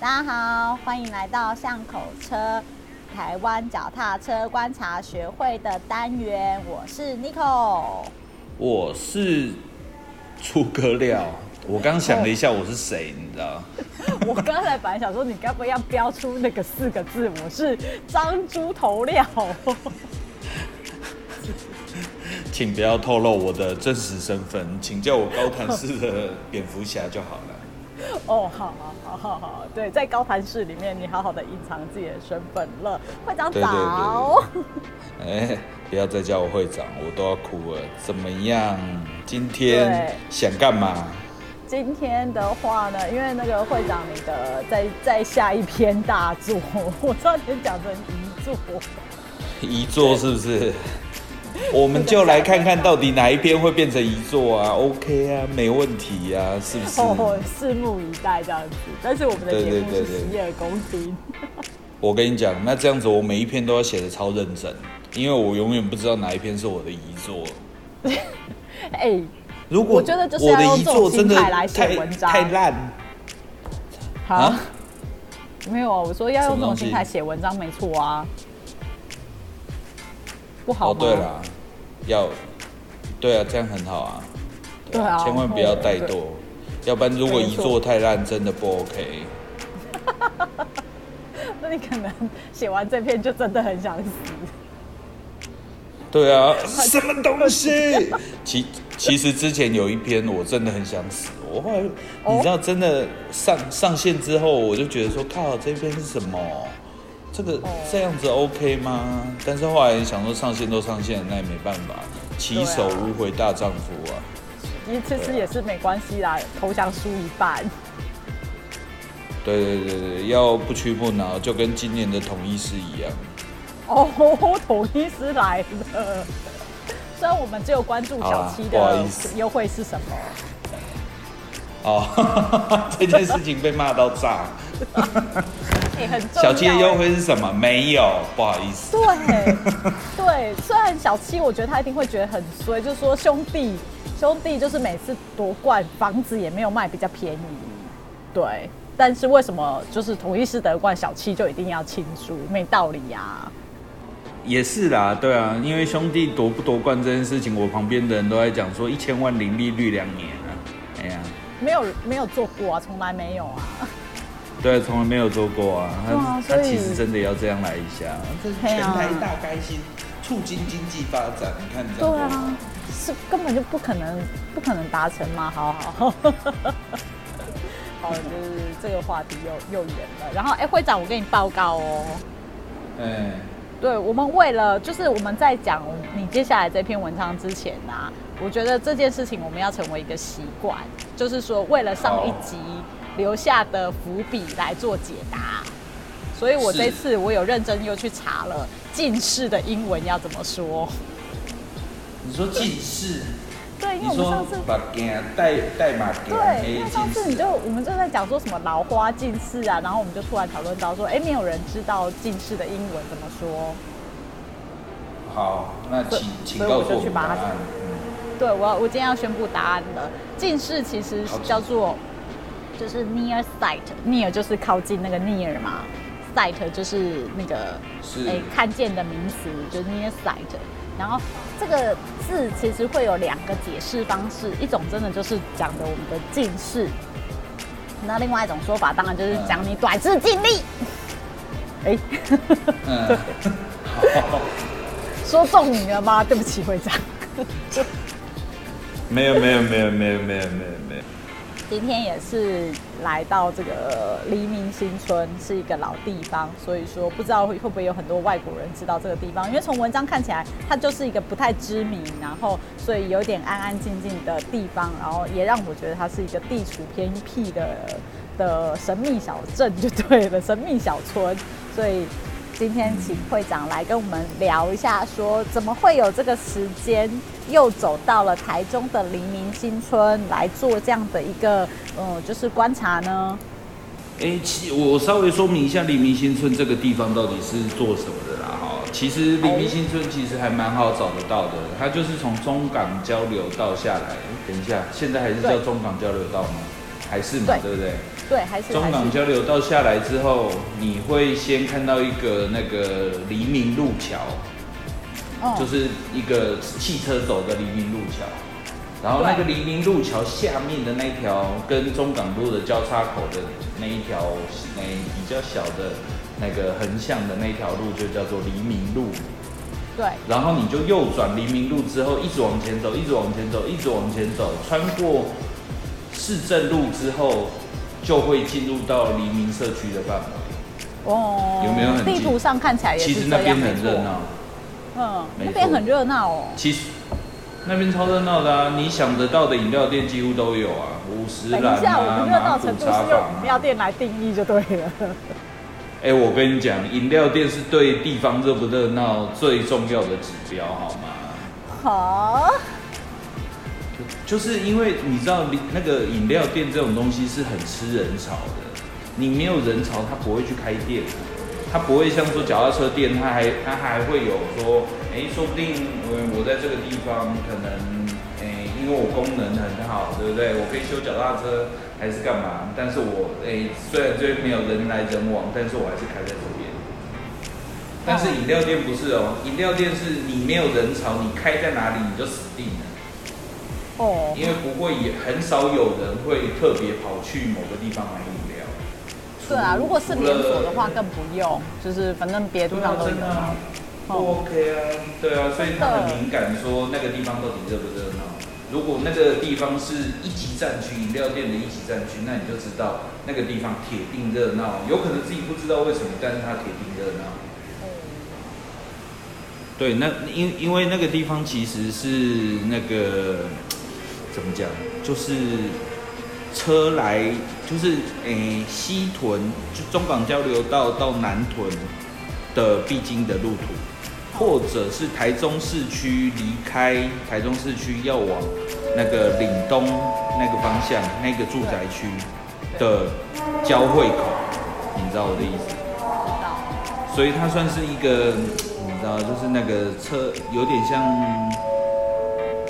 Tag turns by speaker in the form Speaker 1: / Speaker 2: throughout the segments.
Speaker 1: 大家好，欢迎来到巷口车台湾脚踏车观察学会的单元，我是 Nico。
Speaker 2: 我是诸葛亮。我刚想了一下，我是谁，你知道？
Speaker 1: 我刚才本来想说，你该不会要标出那个四个字？我是张猪头料。
Speaker 2: 请不要透露我的真实身份，请叫我高谭市的蝙蝠侠就好了。
Speaker 1: 哦，好好好好好，对，在高谈室里面，你好好的隐藏自己的身份了。会长早。
Speaker 2: 哎，不要再叫我会长，我都要哭了。怎么样？今天想干嘛？
Speaker 1: 今天的话呢，因为那个会长，你的在在下一篇大作，我差点讲成遗作。
Speaker 2: 遗作是不是？我们就来看看到底哪一篇会变成遗作啊？OK 啊，没问题啊，是不是？哦，
Speaker 1: 拭目以待这样子。但是我们的节目是洗耳恭听。
Speaker 2: 我跟你讲，那这样子我每一篇都要写的超认真，因为我永远不知道哪一篇是我的遗作。
Speaker 1: 哎，
Speaker 2: 如果
Speaker 1: 我觉得就是我
Speaker 2: 的遗作真的
Speaker 1: 来写文章
Speaker 2: 太烂。
Speaker 1: 好，没有啊，我说要用这种心态写文章，没错啊。不好
Speaker 2: 哦，对了，要，对啊，这样很好啊，
Speaker 1: 对啊，
Speaker 2: 千万不要怠惰，要不然如果一做太烂，真的不 OK。
Speaker 1: 那你可能写完这篇就真的很想死。
Speaker 2: 对啊，什么东西？其其实之前有一篇我真的很想死，我后来你知道真的上上线之后，我就觉得说靠，这篇是什么？这个这样子 OK 吗？但是后来想说上线都上线，那也没办法，起手无回大丈夫啊。
Speaker 1: 其实也是没关系啦，投降输一半。
Speaker 2: 对对对对，要不屈不挠，就跟今年的统一师一样。
Speaker 1: 哦，统一师来了。虽然我们只有关注小七的优惠是什么。
Speaker 2: 哦，这件事情被骂到炸。小七的优惠是什么？没有，不好意思。
Speaker 1: 对对，虽然小七，我觉得他一定会觉得很衰，就是说兄弟兄弟，就是每次夺冠，房子也没有卖比较便宜。对，但是为什么就是同一师得冠，小七就一定要庆祝？没道理呀。
Speaker 2: 也是啦，对啊，因为兄弟夺不夺冠这件事情，我旁边的人都在讲说一千万零利率两年啊，哎呀，
Speaker 1: 没有没有做过啊，从来没有啊。
Speaker 2: 对，从来没有做过啊。他他其实真的要这样来一下，这是全台大开心，促进经济发展。你看这样。对啊，
Speaker 1: 是根本就不可能，不可能达成嘛。好好好。好，就是这个话题又又远了。然后，哎，会长，我跟你报告哦。哎。对，我们为了就是我们在讲你接下来这篇文章之前啊，我觉得这件事情我们要成为一个习惯，就是说为了上一集。留下的伏笔来做解答，所以我这次我有认真又去查了近视的英文要怎么说。
Speaker 2: 你说近视？
Speaker 1: 对，因为我们上次
Speaker 2: 把镜带带马镜。
Speaker 1: 对，因为上次你就我们就在讲说什么老花近视啊，然后我们就突然讨论到说，哎，没有人知道近视的英文怎么说。
Speaker 2: 好，那请请告诉我答案。
Speaker 1: 对，我我今天要宣布答案了。近视其实叫做。就是 near sight，near 就是靠近那个 near 嘛，sight 就是那个
Speaker 2: 哎
Speaker 1: 看见的名词，就是 near sight。然后这个字其实会有两个解释方式，一种真的就是讲的我们的近视，那另外一种说法当然就是讲你短视近利。哎，说中你了吗？对不起，会长。
Speaker 2: 没有没有没有没有没有没有。
Speaker 1: 今天也是来到这个黎明新村，是一个老地方，所以说不知道会会不会有很多外国人知道这个地方，因为从文章看起来，它就是一个不太知名，然后所以有点安安静静的地方，然后也让我觉得它是一个地处偏僻的的神秘小镇，就对了，神秘小村，所以。今天请会长来跟我们聊一下，说怎么会有这个时间又走到了台中的黎明新村来做这样的一个，嗯，就是观察呢？
Speaker 2: 哎，其我稍微说明一下黎明新村这个地方到底是做什么的啦。哈，其实黎明新村其实还蛮好找得到的，它就是从中港交流道下来。等一下，现在还是叫中港交流道吗？还是嘛，
Speaker 1: 对
Speaker 2: 对不对？
Speaker 1: 对，还是
Speaker 2: 中港交流道下来之后，你会先看到一个那个黎明路桥，
Speaker 1: 哦
Speaker 2: 就是一个汽车走的黎明路桥。然后那个黎明路桥下面的那一条跟中港路的交叉口的那一条，那比较小的那个横向的那条路就叫做黎明路。
Speaker 1: 对
Speaker 2: 然后你就右转黎明路之后，一直往前走，一直往前走，一直往前走，穿过市政路之后，就会进入到黎明社区的范围。
Speaker 1: 哦，
Speaker 2: 有没有很
Speaker 1: 地图上看起来也是
Speaker 2: 其实那边。很热闹，
Speaker 1: 嗯，那边很热闹哦。
Speaker 2: 其实那边超热闹的啊！你想得到的饮料店几乎都有啊，五十岚
Speaker 1: 等一下，我
Speaker 2: 啊，
Speaker 1: 们热闹程度是用饮料
Speaker 2: 啊。
Speaker 1: 店来定义就对了。
Speaker 2: 哎、我跟你讲，饮料店是对地方热不热闹最重要的指标，好吗？
Speaker 1: 好，
Speaker 2: 就是因为你知道，你那个饮料店这种东西是很吃人潮的，你没有人潮，他不会去开店，他不会像说脚踏车店，他还他还会有说，哎、说不定我我在这个地方可能，哎、因为我功能很好，对不对？我可以修脚踏车还是干嘛？但是我哎、虽然这边没有人来人往，但是我还是开在这边。但是饮料店不是哦，饮料店是你没有人潮，你开在哪里你就死定了。
Speaker 1: 哦，
Speaker 2: 因为不会也很少有人会特别跑去某个地方买饮料。
Speaker 1: 对啊，如果是连锁的话更不用，就是反正别的地方都有
Speaker 2: 真的啊。不
Speaker 1: 哦
Speaker 2: OK 啊，对啊，所以他很敏感，说那个地方到底热不热闹。如果那个地方是一级战区，饮料店的一级战区，那你就知道那个地方铁定热闹。有可能自己不知道为什么，但是它铁定热闹。对，那因因为那个地方其实是那个怎么讲，就是车来就是诶、西屯就中港交流道到南屯的必经的路途，或者是台中市区离开台中市区要往那个岭东那个方向那个住宅区的交汇口，你知道我的意思？
Speaker 1: 知道。
Speaker 2: 所以它算是一个，你知道，就是那个车有点像，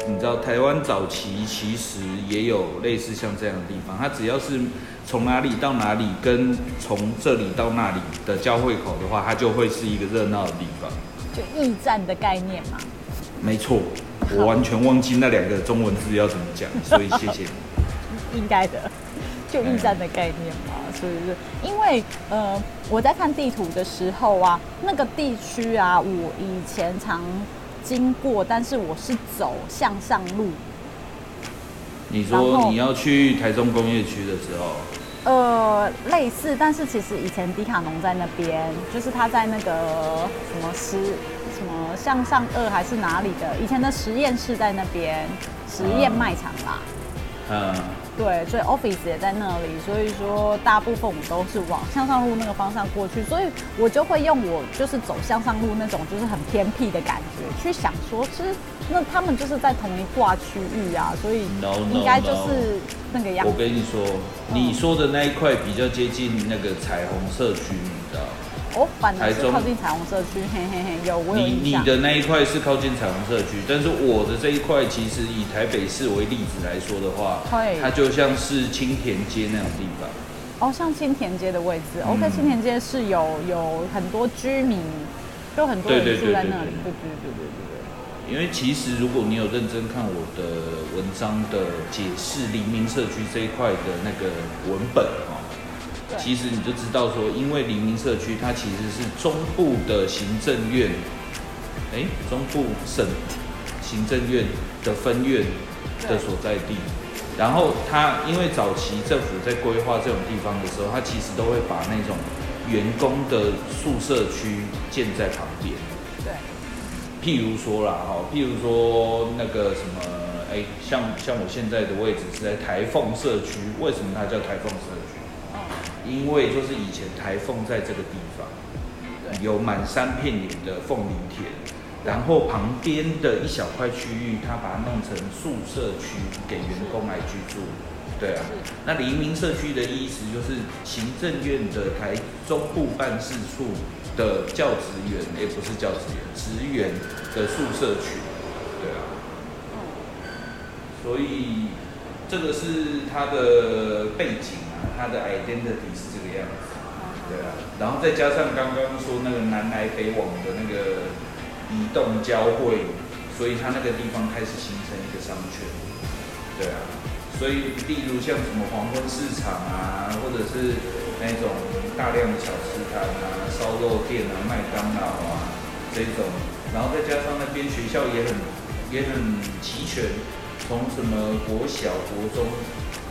Speaker 2: 你知道，台湾早期其实也有类似像这样的地方，它只要是从哪里到哪里，跟从这里到那里的交汇口的话，它就会是一个热闹的地方。
Speaker 1: 就驿站的概念嘛。
Speaker 2: 没错，我完全忘记那两个中文字要怎么讲，所以谢谢你。
Speaker 1: 应该的，就驿站的概念嘛，所以是因为呃，我在看地图的时候啊，那个地区啊，我以前常经过，但是我是走向上路，
Speaker 2: 你说你要去台中工业区的时候，
Speaker 1: 呃，类似，但是其实以前迪卡侬在那边，就是他在那个什么实什么向上二还是哪里的，以前的实验室在那边，实验卖场啦。
Speaker 2: 嗯，
Speaker 1: 对，所以 office 也在那里，所以说大部分我都是往向上路那个方向过去，所以我就会用我就是走向上路那种就是很偏僻的感觉去想说，其实那他们就是在同一挂区域啊，所以应该就是那个样
Speaker 2: 我。跟你说，你说的那一块比较接近那个彩虹社区，你知道？
Speaker 1: 我反正是靠近彩虹社区，嘿嘿嘿，有我有
Speaker 2: 你
Speaker 1: 印象。
Speaker 2: 你的那一块是靠近彩虹社区，但是我的这一块其实以台北市为例子来说的话
Speaker 1: 会，
Speaker 2: 它就像是青田街那种地方。
Speaker 1: 哦，像青田街的位置、
Speaker 2: 嗯
Speaker 1: o k 青田街是有有很多居民，就很多人住在那里，
Speaker 2: 对
Speaker 1: 对对对对。
Speaker 2: 因为其实如果你有认真看我的文章的解释黎明社区这一块的那个文本哦，
Speaker 1: 对
Speaker 2: 其实你就知道说，因为黎明社区它其实是中部的行政院，哎，中部省行政院的分院的所在地。然后它因为早期政府在规划这种地方的时候，它其实都会把那种员工的宿舍区建在旁边。
Speaker 1: 对，
Speaker 2: 譬如说啦，哈，譬如说那个什么，哎、像像我现在的位置是在台凤社区，为什么它叫台凤社区？
Speaker 1: 哦，
Speaker 2: 因为就是以前台凤在这个地方有满山遍野的凤梨田，然后旁边的一小块区域，他把它弄成宿舍区给员工来居住。对啊，那黎明社区的意思就是行政院的台中部办事处的教职员，也不是教职员，职员的宿舍区。对啊，
Speaker 1: 嗯，
Speaker 2: 所以这个是它的背景啊，它的 identity 是这个样子，对啊，然后再加上刚刚说那个南来北往的那个移动交汇，所以它那个地方开始形成一个商圈，对啊，所以例如像什么黄昏市场啊，或者是那种大量的小吃摊啊、烧肉店啊、麦当劳啊这种，然后再加上那边学校也很也很齐全。从什么国小、国中、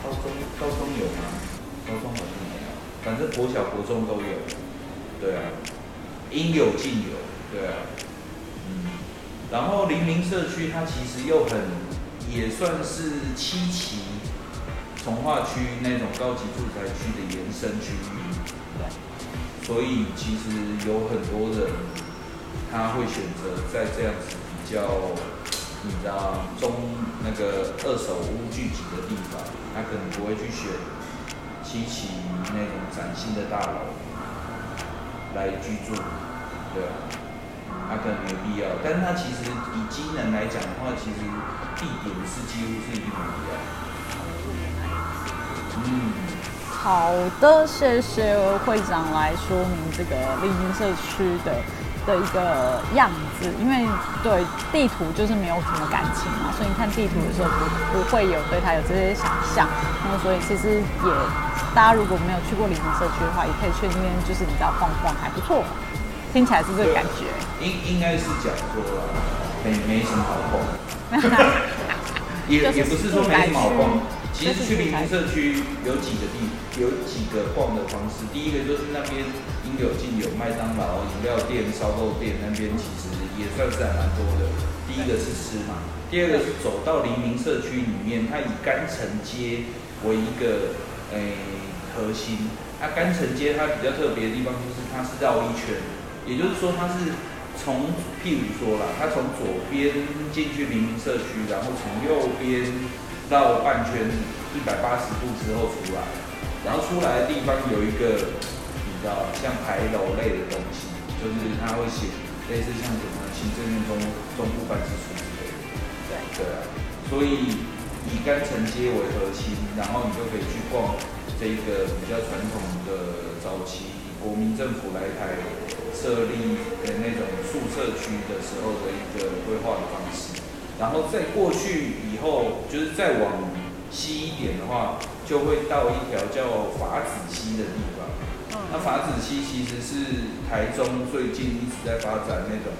Speaker 2: 高中、高中有吗？高中好像没有，反正国小、国中都有。对啊，应有尽有。对啊，嗯。然后黎明社区它其实又很，也算是七期从化区那种高级住宅区的延伸区域。所以其实有很多人他会选择在这样子比较。你知道中那个二手屋聚集的地方，他可能不会去选七起那种崭新的大楼来居住，对啊，他可能没必要。但是他其实以机能来讲的话，其实地点是几乎是一模一样。
Speaker 1: 嗯，好的，谢谢会长来说明这个丽晶社区的。的一个样子，因为对地图就是没有什么感情嘛，所以你看地图的时候不不会有对它有这些想象。那么所以其实也，大家如果没有去过黎明社区的话，也可以去那边，就是你知道晃晃还不错，听起来是这个感觉。
Speaker 2: 应应该是讲说没没什么好逛，也也不是说没什么好逛。其实去黎明社区有几个地，有几个逛的方式。第一个就是那边应有进有，麦当劳、饮料店、烧肉店那边其实也算是还蛮多的。第一个是吃嘛，第二个是走到黎明社区里面，它以甘城街为一个诶核心。它甘城街它比较特别的地方就是它是绕一圈，也就是说它是从譬如说啦，它从左边进去黎明社区，然后从右边。绕半圈一百八十度之后出来，然后出来的地方有一个，比较像牌楼类的东西，就是他会写类似像什么行政院中中部办事处之类的。对对啊，所以以干城街为核心，然后你就可以去逛这一个比较传统的早期国民政府来台设立的那种宿舍区的时候的一个规划的方式。然后再过去以后，就是再往西一点的话，就会到一条叫法子溪的地方。那法子溪其实是台中最近一直在发展那种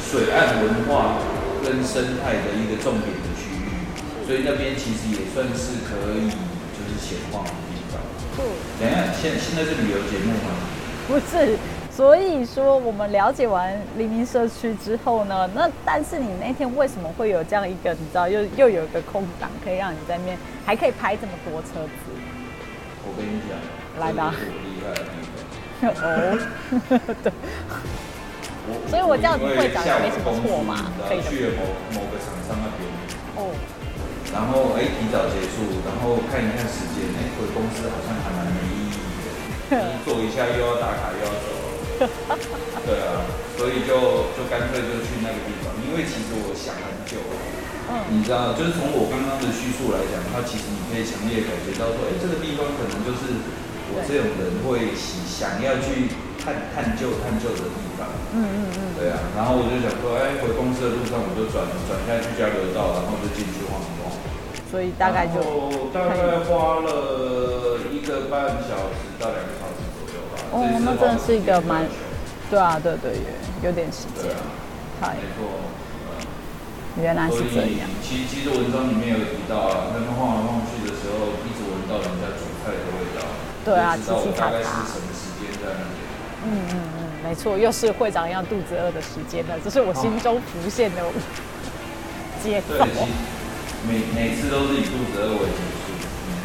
Speaker 2: 水岸文化跟生态的一个重点的区域，所以那边其实也算是可以就是闲逛的地方。等一下，现现在是旅游节目吗？
Speaker 1: 不是。所以说，我们了解完黎明社区之后呢，那但是你那天为什么会有这样一个，你知道，又又有一个空档，可以让你在那边还可以拍这么多车子？
Speaker 2: 我跟你讲，
Speaker 1: 来吧。
Speaker 2: 厉害的
Speaker 1: 地方。哦，对。所以我这样子会长没什么错嘛？可以
Speaker 2: 去某某个厂商那边。哦。然后哎，提早结束，然后看一看时间，哎，回公司好像还蛮没意义的。坐一下又要打卡又要走。对啊，所以就就干脆就去那个地方，因为其实我想很久了。嗯，你知道，就是从我刚刚的叙述来讲，它其实你可以强烈感觉到说，哎，这个地方可能就是我这种人会喜想要去探探究探究的地方。嗯嗯嗯。对啊，然后我就想说，哎，回公司的路上我就转转下去交流道，然后就进去晃一晃。
Speaker 1: 所以大概就
Speaker 2: 大概花了一个半小时到两个小时左右吧。
Speaker 1: 哦，那真的是一个蛮，对啊，对对，有点时间，
Speaker 2: 太没错，
Speaker 1: 原来是这样。
Speaker 2: 其其实文章里面有提到啊，他们晃来晃去的时候，一直闻到人家煮菜的味道，
Speaker 1: 对啊，
Speaker 2: 知道大概是什么时间在那边。
Speaker 1: 嗯嗯嗯，没错，又是会长一样肚子饿的时间了，这是我心中浮现的节奏。
Speaker 2: 每每次都是以肚子饿为主。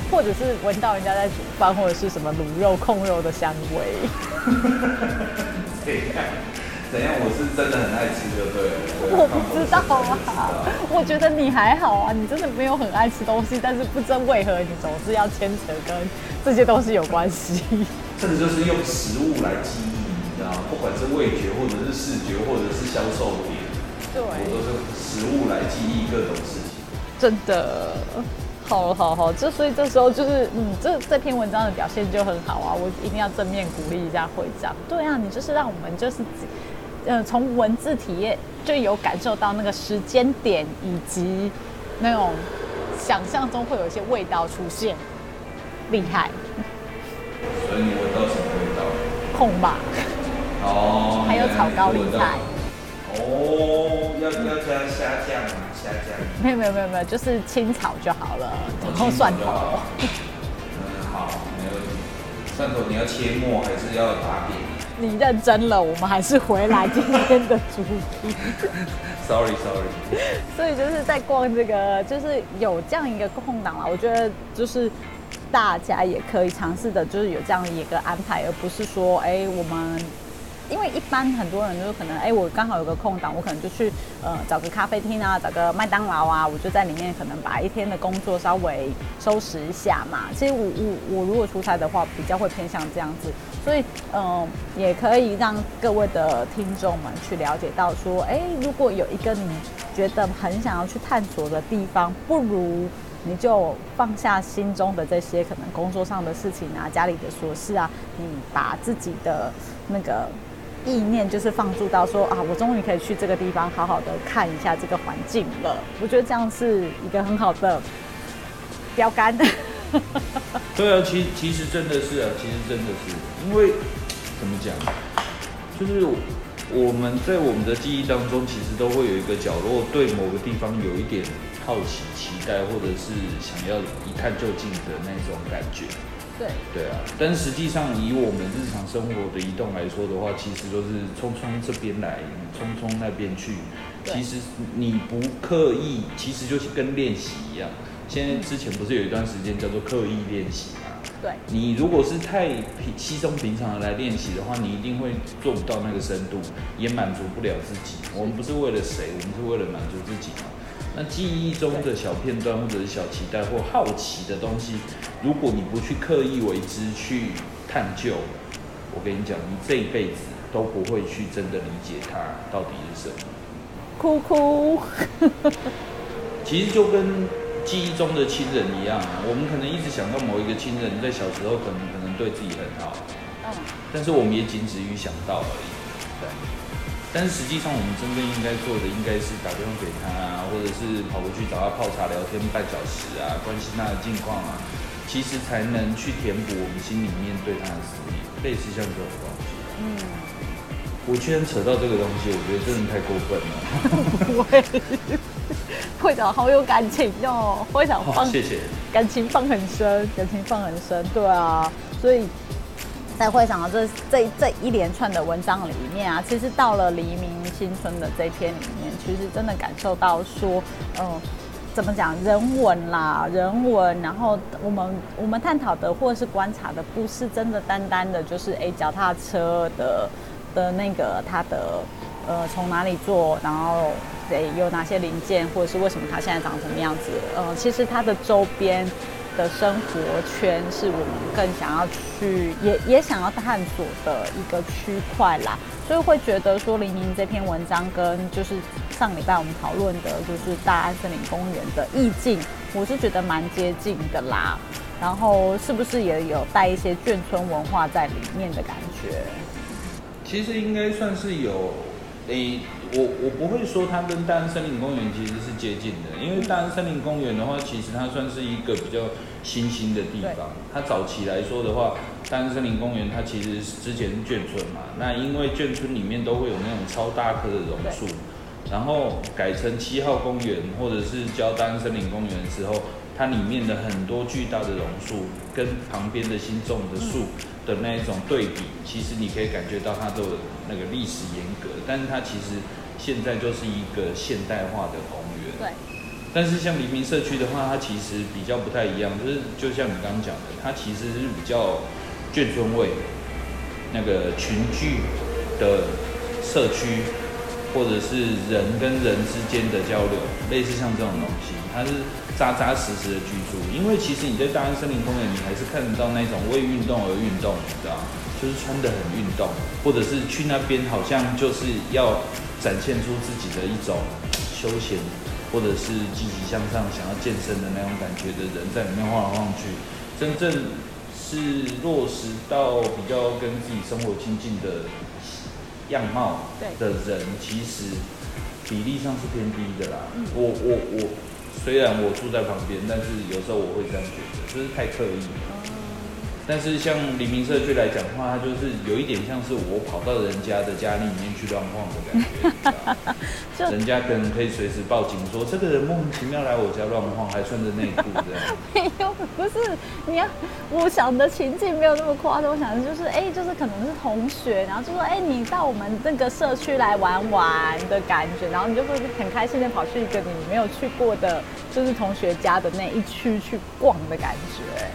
Speaker 1: 或者是闻到人家在煮饭，或者是什么卤肉、控肉的香味。
Speaker 2: 怎样？我是真的很爱吃，就对了。
Speaker 1: 我不知道啊，我觉得你还好啊，你真的没有很爱吃东西，但是不知为何你总是要牵扯跟这些东西有关系。
Speaker 2: 这个就是用食物来记忆，你知道吗？不管是味觉，或者是视觉，或者是销售点，
Speaker 1: 对，
Speaker 2: 我都是食物来记忆各种事情。
Speaker 1: 真的。好好好，这所以这时候就是嗯，这这篇文章的表现就很好啊，我一定要正面鼓励一下会长。对啊，你就是让我们就是呃从文字体验就有感受到那个时间点以及那种想象中会有一些味道出现，厉害。
Speaker 2: 所以你闻到什么味道？
Speaker 1: 空吧。
Speaker 2: 哦。
Speaker 1: 还有炒高丽菜。
Speaker 2: 哦，要要加虾酱吗？虾酱？
Speaker 1: 没有没有没有没有，就是清炒就好了，然后蒜头。
Speaker 2: 嗯，好，没问题。蒜头你要切末还是要打扁？
Speaker 1: 你认真了，我们还是回来今天的主题。
Speaker 2: Sorry Sorry。
Speaker 1: 所以就是在逛这个，就是有这样一个空档啦，我觉得就是大家也可以尝试的，就是有这样一个安排，而不是说，哎，我们。因为一般很多人就是可能，哎，我刚好有个空档，我可能就去呃找个咖啡厅啊，找个麦当劳啊，我就在里面可能把一天的工作稍微收拾一下嘛。其实我我我如果出差的话，比较会偏向这样子，所以嗯，也可以让各位的听众们去了解到说，哎，如果有一个你觉得很想要去探索的地方，不如你就放下心中的这些可能工作上的事情啊，家里的琐事啊，你把自己的那个。意念就是放逐到说啊，我终于可以去这个地方，好好的看一下这个环境了。我觉得这样是一个很好的标杆。
Speaker 2: 对啊，其其实真的是啊，其实真的是，因为怎么讲，就是我们在我们的记忆当中，其实都会有一个角落，对某个地方有一点好奇、期待，或者是想要一探究竟的那种感觉。
Speaker 1: 对
Speaker 2: 对啊，但是实际上以我们日常生活的移动来说的话，其实都是匆匆这边来，匆匆那边去。其实你不刻意，其实就是跟练习一样。现在之前不是有一段时间叫做刻意练习吗？
Speaker 1: 对。
Speaker 2: 你如果是太平稀松平常的来练习的话，你一定会做不到那个深度，也满足不了自己。我们不是为了谁，我们是为了满足自己嘛。那记忆中的小片段，或者是小期待或好奇的东西，如果你不去刻意为之去探究，我跟你讲，你这一辈子都不会去真的理解它到底是什么。
Speaker 1: 哭哭。
Speaker 2: 其实就跟记忆中的亲人一样啊，我们可能一直想到某一个亲人，在小时候可能可能对自己很好，嗯，但是我们也仅止于想到而已。对。但是实际上，我们真正应该做的，应该是打电话给他啊，或者是跑过去找他泡茶聊天半小时啊，关心他的近况啊，其实才能去填补我们心里面对他的思念，类似像这种东西。嗯，我居然扯到这个东西，我觉得真的太过分了。
Speaker 1: 不 会，会长好有感情哦，会长放，
Speaker 2: 谢谢，
Speaker 1: 感情放很深，感情放很深，对啊，所以。在会场的这这这一连串的文章里面啊，其实到了黎明新村的这篇里面，其实真的感受到说，嗯，怎么讲人文啦，人文，然后我们我们探讨的或者是观察的，不是真的单单的就是哎脚踏车的的那个它的呃从哪里做，然后得有哪些零件，或者是为什么它现在长什么样子，呃，其实它的周边。的生活圈是我们更想要去，也也想要探索的一个区块啦，所以会觉得说黎明这篇文章跟就是上礼拜我们讨论的，就是大安森林公园的意境，我是觉得蛮接近的啦。然后是不是也有带一些眷村文化在里面的感觉？
Speaker 2: 其实应该算是有。诶，我我不会说它跟大安森林公园其实是接近的，因为大安森林公园的话，其实它算是一个比较新兴的地方。它早期来说的话，大安森林公园它其实之前是眷村嘛，那因为眷村里面都会有那种超大棵的榕树，然后改成七号公园或者是叫大安森林公园的时候，它里面的很多巨大的榕树跟旁边的新种的树。的那一种对比，其实你可以感觉到它的那个历史严格，但是它其实现在就是一个现代化的公园。
Speaker 1: 对。
Speaker 2: 但是像黎明社区的话，它其实比较不太一样，就是就像你刚刚讲的，它其实是比较眷村味，那个群聚的社区，或者是人跟人之间的交流，类似像这种东西，它是。扎扎实实的居住，因为其实你在大安森林公园，你还是看得到那种为运动而运动，你知道就是穿得很运动，或者是去那边好像就是要展现出自己的一种休闲或者是积极向上、想要健身的那种感觉的人，在里面晃来晃去。真正是落实到比较跟自己生活亲近的样貌的人，其实比例上是偏低的啦。我我我，虽然我住在旁边，但是有时候我会这样觉得，就是太刻意。但是像黎明社区来讲的话，它就是有一点像是我跑到人家的家里里面去乱晃的感觉，人家可能可以随时报警说这个人莫名其妙来我家乱晃，还穿着内裤这样。
Speaker 1: 没有，不是，你要我想的情境没有那么夸张，我想的就是，哎，就是可能是同学，然后就说，哎，你到我们那个社区来玩玩的感觉，然后你就会很开心的跑去一个你没有去过的，就是同学家的那一区去逛的感觉。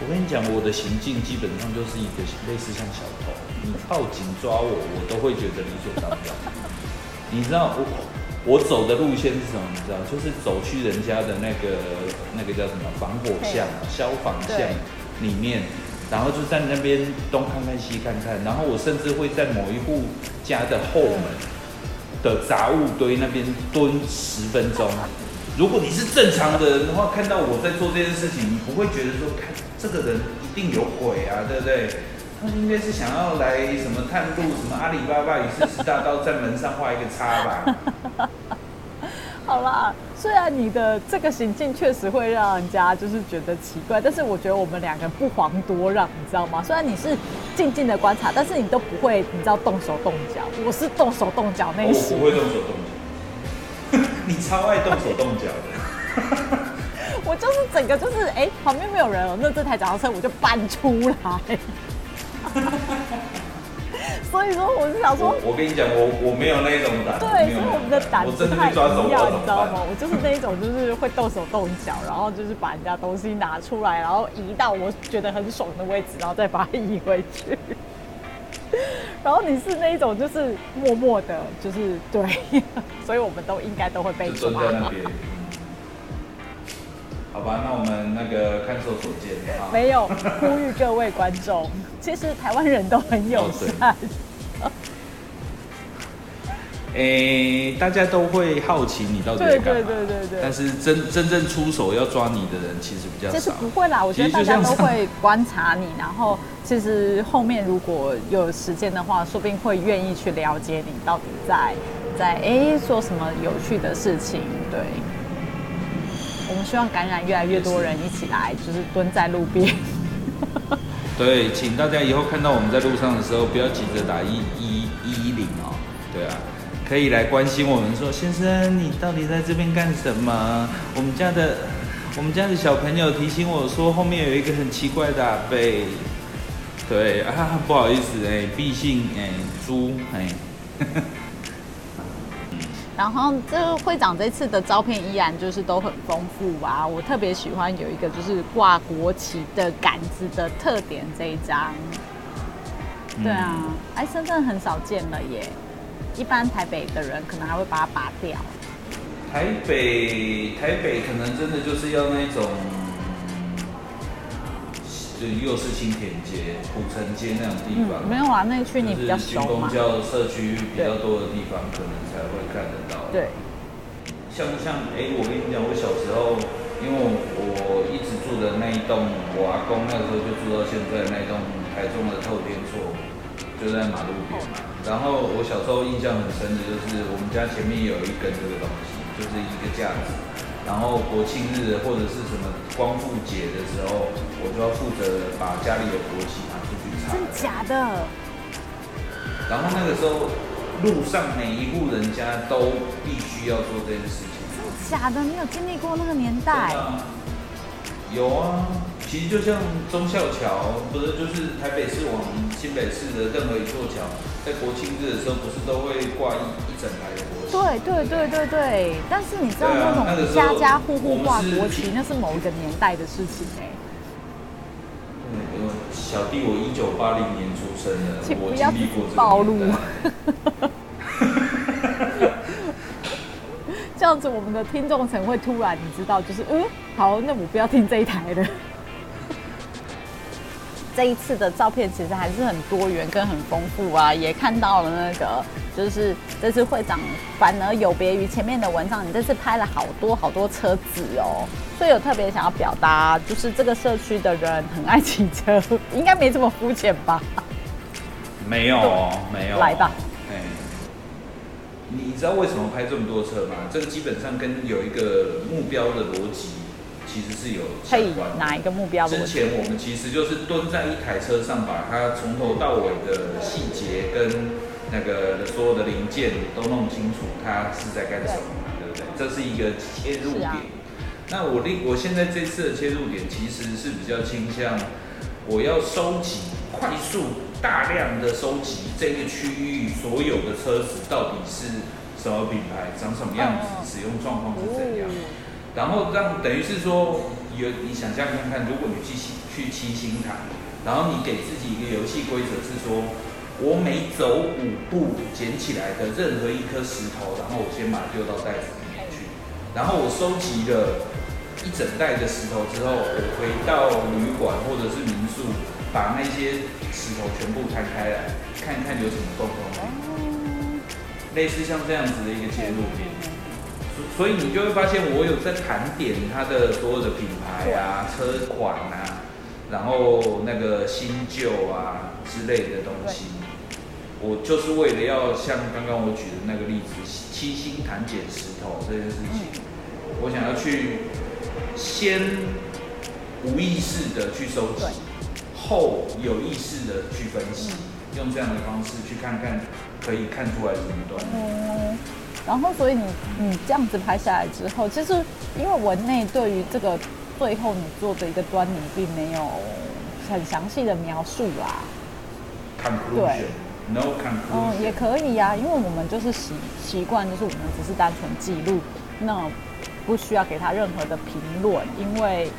Speaker 2: 我跟你讲，我的行径基本上就是一个类似像小偷，你报警抓我，我都会觉得理所当然。你知道我我走的路线是什么？你知道，就是走去人家的那个 那个叫什么防火巷、消防巷里面，然后就在那边东看看西看看，然后我甚至会在某一户家的后门的杂物堆那边蹲十分钟。如果你是正常的人的话，看到我在做这件事情，你不会觉得说看。这个人一定有鬼啊，对不对？他应该是想要来什么探路，什么阿里巴巴与四十大刀在门上画一个叉吧。
Speaker 1: 好啦，虽然你的这个行径确实会让人家就是觉得奇怪，但是我觉得我们两个不遑多让，你知道吗？虽然你是静静的观察，但是你都不会，你知道动手动脚。我是动手动脚那
Speaker 2: 些。我不会动手动脚。你超爱动手动脚的。
Speaker 1: 我就是整个就是哎，旁边没有人哦，那这台脚踏车我就搬出来。所以说，我是想说，
Speaker 2: 我跟你讲，我我没有那一种胆，
Speaker 1: 对，所以我们的胆不太一样，你知道吗？
Speaker 2: 我
Speaker 1: 就是那一种，就是会动手动脚，然后就是把人家东西拿出来，然后移到我觉得很爽的位置，然后再把它移回去。然后你是那一种，就是默默的，就是对，所以我们都应该都会被抓。
Speaker 2: 好吧，那我们那个看守所见啊。
Speaker 1: 没有，呼吁各位观众，其实台湾人都很友善。
Speaker 2: 哎，大家都会好奇你到底在干
Speaker 1: 嘛？对对对对对。
Speaker 2: 但是真真正出手要抓你的人其实比较少。
Speaker 1: 其实不会啦，我觉得大家都会观察你，然后其实后面如果有时间的话，说不定会愿意去了解你到底在在哎做什么有趣的事情，对。我们希望感染越来越多人一起来，就是蹲在路边。
Speaker 2: 对，请大家以后看到我们在路上的时候，不要急着打一一一零哦。对啊，可以来关心我们，说先生，你到底在这边干什么？我们家的我们家的小朋友提醒我说，后面有一个很奇怪的被。对啊，不好意思哎，毕姓哎，猪哎。
Speaker 1: 然后这个会长这次的照片依然就是都很丰富啊，我特别喜欢有一个就是挂国旗的杆子的特点这一张。对啊，哎，深圳很少见了耶，一般台北的人可能还会把它拔掉。
Speaker 2: 台北台北可能真的就是要那种。就又是青田街、古城街那种地方，
Speaker 1: 没有啊，那区你比较熟
Speaker 2: 嘛。军公交社区比较多的地方，可能才会看得到。
Speaker 1: 对，
Speaker 2: 像像哎，我跟你讲，我小时候，因为我一直住的那一栋，我阿公那个时候就住到现在那栋台中的透天厝，就在马路边嘛。然后我小时候印象很深的就是，我们家前面有一根这个东西，就是一个架子。然后国庆日或者是什么光复节的时候，我就要负责把家里的国旗拿出去插。
Speaker 1: 真假的？
Speaker 2: 然后那个时候，路上每一户人家都必须要做这件事情。
Speaker 1: 真假的？你有经历过那个年代？
Speaker 2: 有啊。其实就像忠孝桥，不是就是台北市往新北市的任何一座桥，在国庆日的时候，不是都会挂一一整排的国旗？
Speaker 1: 对对对对对。但是你知道那种家家户户挂国旗，那是某一个年代的事情哎。
Speaker 2: 对，小弟我一九八零年出生的，我经历过
Speaker 1: 暴露。这样子，我们的听众层会突然你知道，就是嗯，好，那我不要听这一台的。这一次的照片其实还是很多元跟很丰富啊，也看到了那个就是这次会长反而有别于前面的文章，你这次拍了好多好多车子哦，所以有特别想要表达，就是这个社区的人很爱骑车，应该没这么肤浅吧？
Speaker 2: 没有，没有，
Speaker 1: 来吧。
Speaker 2: 你知道为什么拍这么多车吗？这个基本上跟有一个目标的逻辑其实是有相关。
Speaker 1: 哪一个目标？
Speaker 2: 之前我们其实就是蹲在一台车上，把它从头到尾的细节跟那个所有的零件都弄清楚，它是在干什么，对不对？这是一个切入点。那我另我现在这次的切入点其实是比较倾向，我要收集快速。大量的收集这个区域所有的车子到底是什么品牌，长什么样子，使用状况是怎样，然后让等于是说有你想象看看，如果你去去七星潭，然后你给自己一个游戏规则是说，我每走五步捡起来的任何一颗石头，然后我先把它丢到袋子里面去，然后我收集了一整袋的石头之后，我回到旅馆或者是民宿。把那些石头全部拆开来，看一看有什么共同，类似像这样子的一个切入点，所以你就会发现我有在盘点它的所有的品牌啊、车款啊，然后那个新旧啊之类的东西，我就是为了要像刚刚我举的那个例子，七星盘捡石头这件事情，我想要去先无意识的去收集。后有意识的去分析，用这样的方式去看看，可以看出来什么端倪。嗯，
Speaker 1: 然后所以你你这样子拍下来之后，其实因为文内对于这个最后你做的一个端倪，并没有很详细的描述啦。
Speaker 2: Conclusion，No conclusion。
Speaker 1: 嗯，也可以呀，因为我们就是习习惯，就是我们只是单纯记录，那不需要给他任何的评论，因为。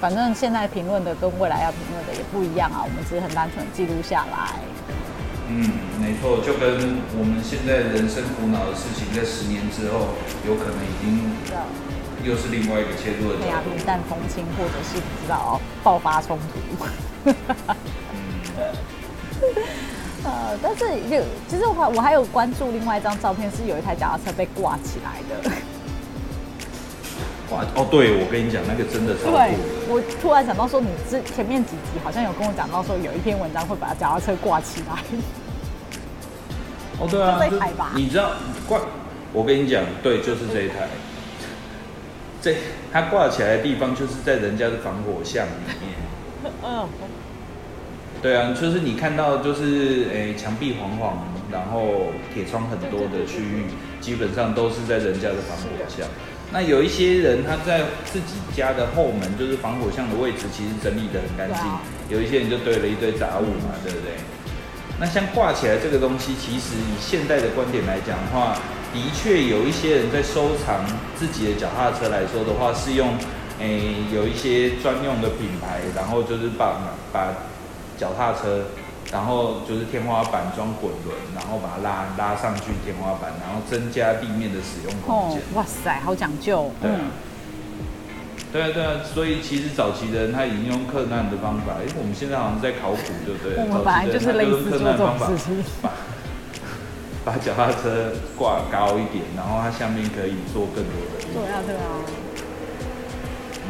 Speaker 1: 反正现在评论的跟未来要评论的也不一样啊，我们只是很单纯记录下来。
Speaker 2: 嗯，没错，就跟我们现在人生苦恼的事情，在十年之后，有可能已经又是另外一个切入的。对
Speaker 1: 啊，云淡风轻，或者是不知道爆发冲突。呃，但是有，其实我我还有关注另外一张照片，是有一台脚踏车被挂起来的。
Speaker 2: 哦，对，我跟你讲，那个真的超对，
Speaker 1: 我突然想到说，你之前面几集好像有跟我讲到说，有一篇文章会把脚踏车挂起来。
Speaker 2: 哦，对啊，
Speaker 1: 这台吧？
Speaker 2: 你知道挂？我跟你讲，对，就是这一台。这它挂起来的地方，就是在人家的防火巷里面。嗯。对啊，就是你看到，就是诶，墙壁黄黄，然后铁窗很多的区域，基本上都是在人家的防火巷。那有一些人他在自己家的后门，就是防火巷的位置，其实整理的很干净。有一些人就堆了一堆杂物嘛，对不对？那像挂起来这个东西，其实以现代的观点来讲的话，的确有一些人在收藏自己的脚踏车来说的话，是用诶有一些专用的品牌，然后就是把把脚踏车。然后就是天花板装滚轮，然后把它拉拉上去天花板，然后增加地面的使用空间。
Speaker 1: 哇塞，好讲究。
Speaker 2: 对啊，对啊，对啊。所以其实早期的人他已经用克难的方法，因为我们现在好像在考古，对不对？
Speaker 1: 我们本来就是类似这种事情。
Speaker 2: 把 把脚踏车挂高一点，然后它下面可以做更多的。
Speaker 1: 对啊，对啊。嗯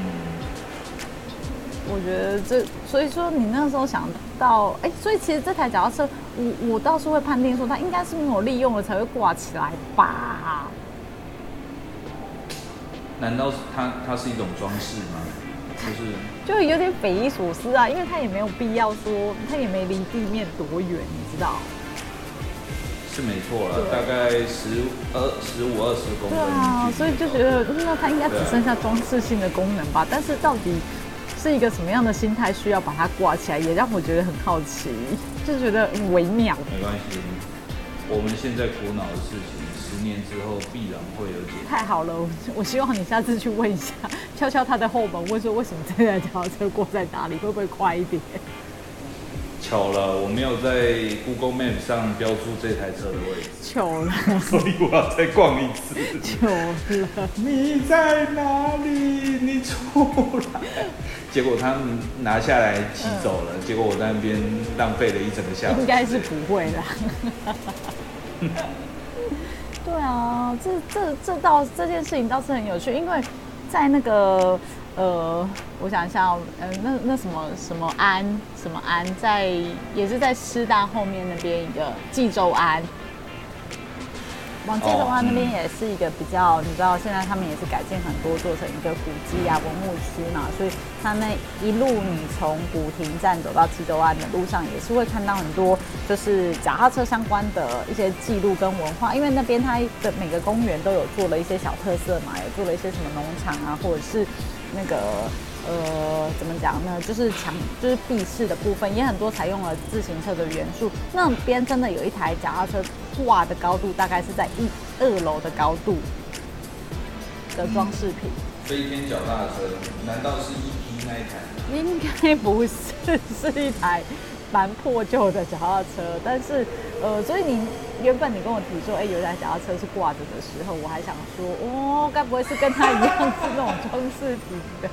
Speaker 1: 我觉得这，所以说你那时候想到，哎，所以其实这台脚踏车，我我倒是会判定说，它应该是没有利用了才会挂起来吧？
Speaker 2: 难道是它它是一种装饰吗？就是
Speaker 1: 就有点匪夷所思啊，因为它也没有必要说，它也没离地面多远，你知道？
Speaker 2: 是没错了，大概十二十五二十公分。对
Speaker 1: 啊，所以就觉得那它应该只剩下装饰性的功能吧？但是到底？是一个什么样的心态需要把它挂起来，也让我觉得很好奇，就觉得微妙。
Speaker 2: 没关系，我们现在苦恼的事情，十年之后必然会有解。
Speaker 1: 太好了，我希望你下次去问一下，敲敲他的后门，问说为什么这台脚踏车挂在哪里，会不会快一点？
Speaker 2: 巧了，我没有在 Google Map 上标出这台车的位置。
Speaker 1: 巧了，
Speaker 2: 所以我要再逛一次。
Speaker 1: 巧了，
Speaker 2: 你在哪里？你出来。结果他们拿下来骑走了，结果我在那边浪费了一整个下午。
Speaker 1: 应该是不会啦。对啊，这这这倒这件事情倒是很有趣，因为在那个呃，我想一下，呃，那那什么什么安什么安，在也是在师大后面那边一个济州安。往这的话，那边也是一个比较，你知道，现在他们也是改建很多，做成一个古迹啊、文物区嘛，所以他那一路你从古亭站走到七州湾的路上，也是会看到很多就是脚踏车相关的一些记录跟文化，因为那边它的每个公园都有做了一些小特色嘛，有做了一些什么农场啊，或者是那个。呃，怎么讲呢？就是墙，就是壁式的部分，也很多采用了自行车的元素。那边真的有一台脚踏车挂的高度，大概是在一二楼的高度的装饰品。
Speaker 2: 飞天脚踏车，难道是一批那一台？
Speaker 1: 应该不是，是一台蛮破旧的脚踏车。但是，呃，所以你原本你跟我提说，哎，有一台脚踏车是挂着的时候，我还想说，哦，该不会是跟它一样是那种装饰品的？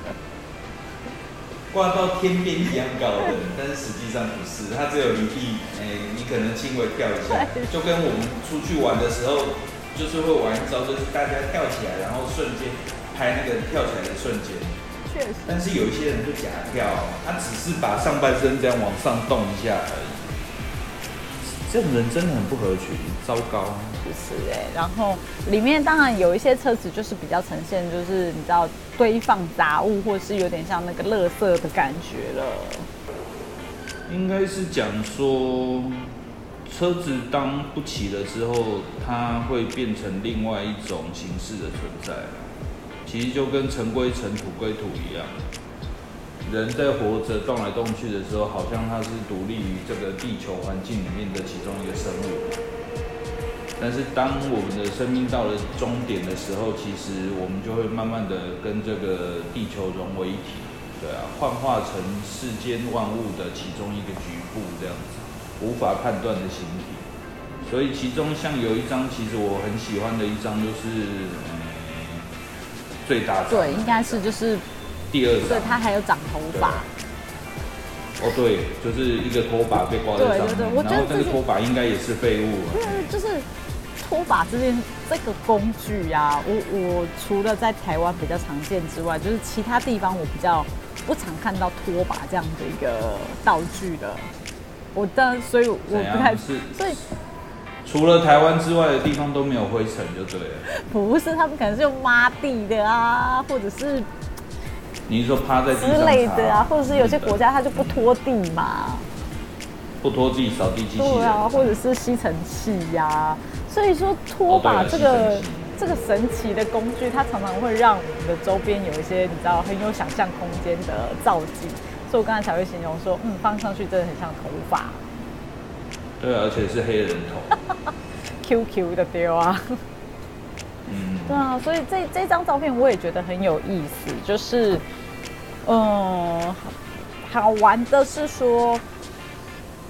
Speaker 2: 挂到天边一样高的，但是实际上不是，它只有一地，哎，你可能轻微跳一下，就跟我们出去玩的时候，就是会玩一招，就是大家跳起来，然后瞬间拍那个跳起来的瞬间。
Speaker 1: 确实。
Speaker 2: 但是有一些人就假跳，他只是把上半身这样往上动一下而已。这种人真的很不合群，糟糕。
Speaker 1: 是哎，然后里面当然有一些车子就是比较呈现，就是你知道堆放杂物，或是有点像那个垃圾的感觉了。
Speaker 2: 应该是讲说，车子当不骑了之后，它会变成另外一种形式的存在。其实就跟尘归尘，土归土一样。人在活着动来动去的时候，好像它是独立于这个地球环境里面的其中一个生物。但是当我们的生命到了终点的时候，其实我们就会慢慢的跟这个地球融为一体，对啊，幻化成世间万物的其中一个局部这样子，无法判断的形体。所以其中像有一张，其实我很喜欢的一张，就是嗯最大
Speaker 1: 对，应该是就是
Speaker 2: 第二张，
Speaker 1: 对，它还有长头发。
Speaker 2: 哦，对，就是一个拖把被挂在上面，然后这个拖把应该也是废物。
Speaker 1: 对，就是。拖把这件这个工具呀，我我除了在台湾比较常见之外，就是其他地方我比较不常看到拖把这样的一个道具的。我的，所以我不太
Speaker 2: 是，
Speaker 1: 所以
Speaker 2: 除了台湾之外的地方都没有灰尘就对了。
Speaker 1: 不是，他们可能是用抹地的啊，或者是
Speaker 2: 你是说趴在
Speaker 1: 之类的啊，或者是有些国家它就不拖地嘛，
Speaker 2: 不拖地扫地机器对
Speaker 1: 啊，或者是吸尘器呀。所以说拖把这个这个神奇的工具，它常常会让我们的周边有一些你知道很有想象空间的造景。所以我刚才才会形容说，嗯，放上去真的很像头发。
Speaker 2: 对啊，而且是黑人头。
Speaker 1: QQ 的丢啊。嗯。对啊，所以这这张照片我也觉得很有意思，就是，嗯，好玩的是说。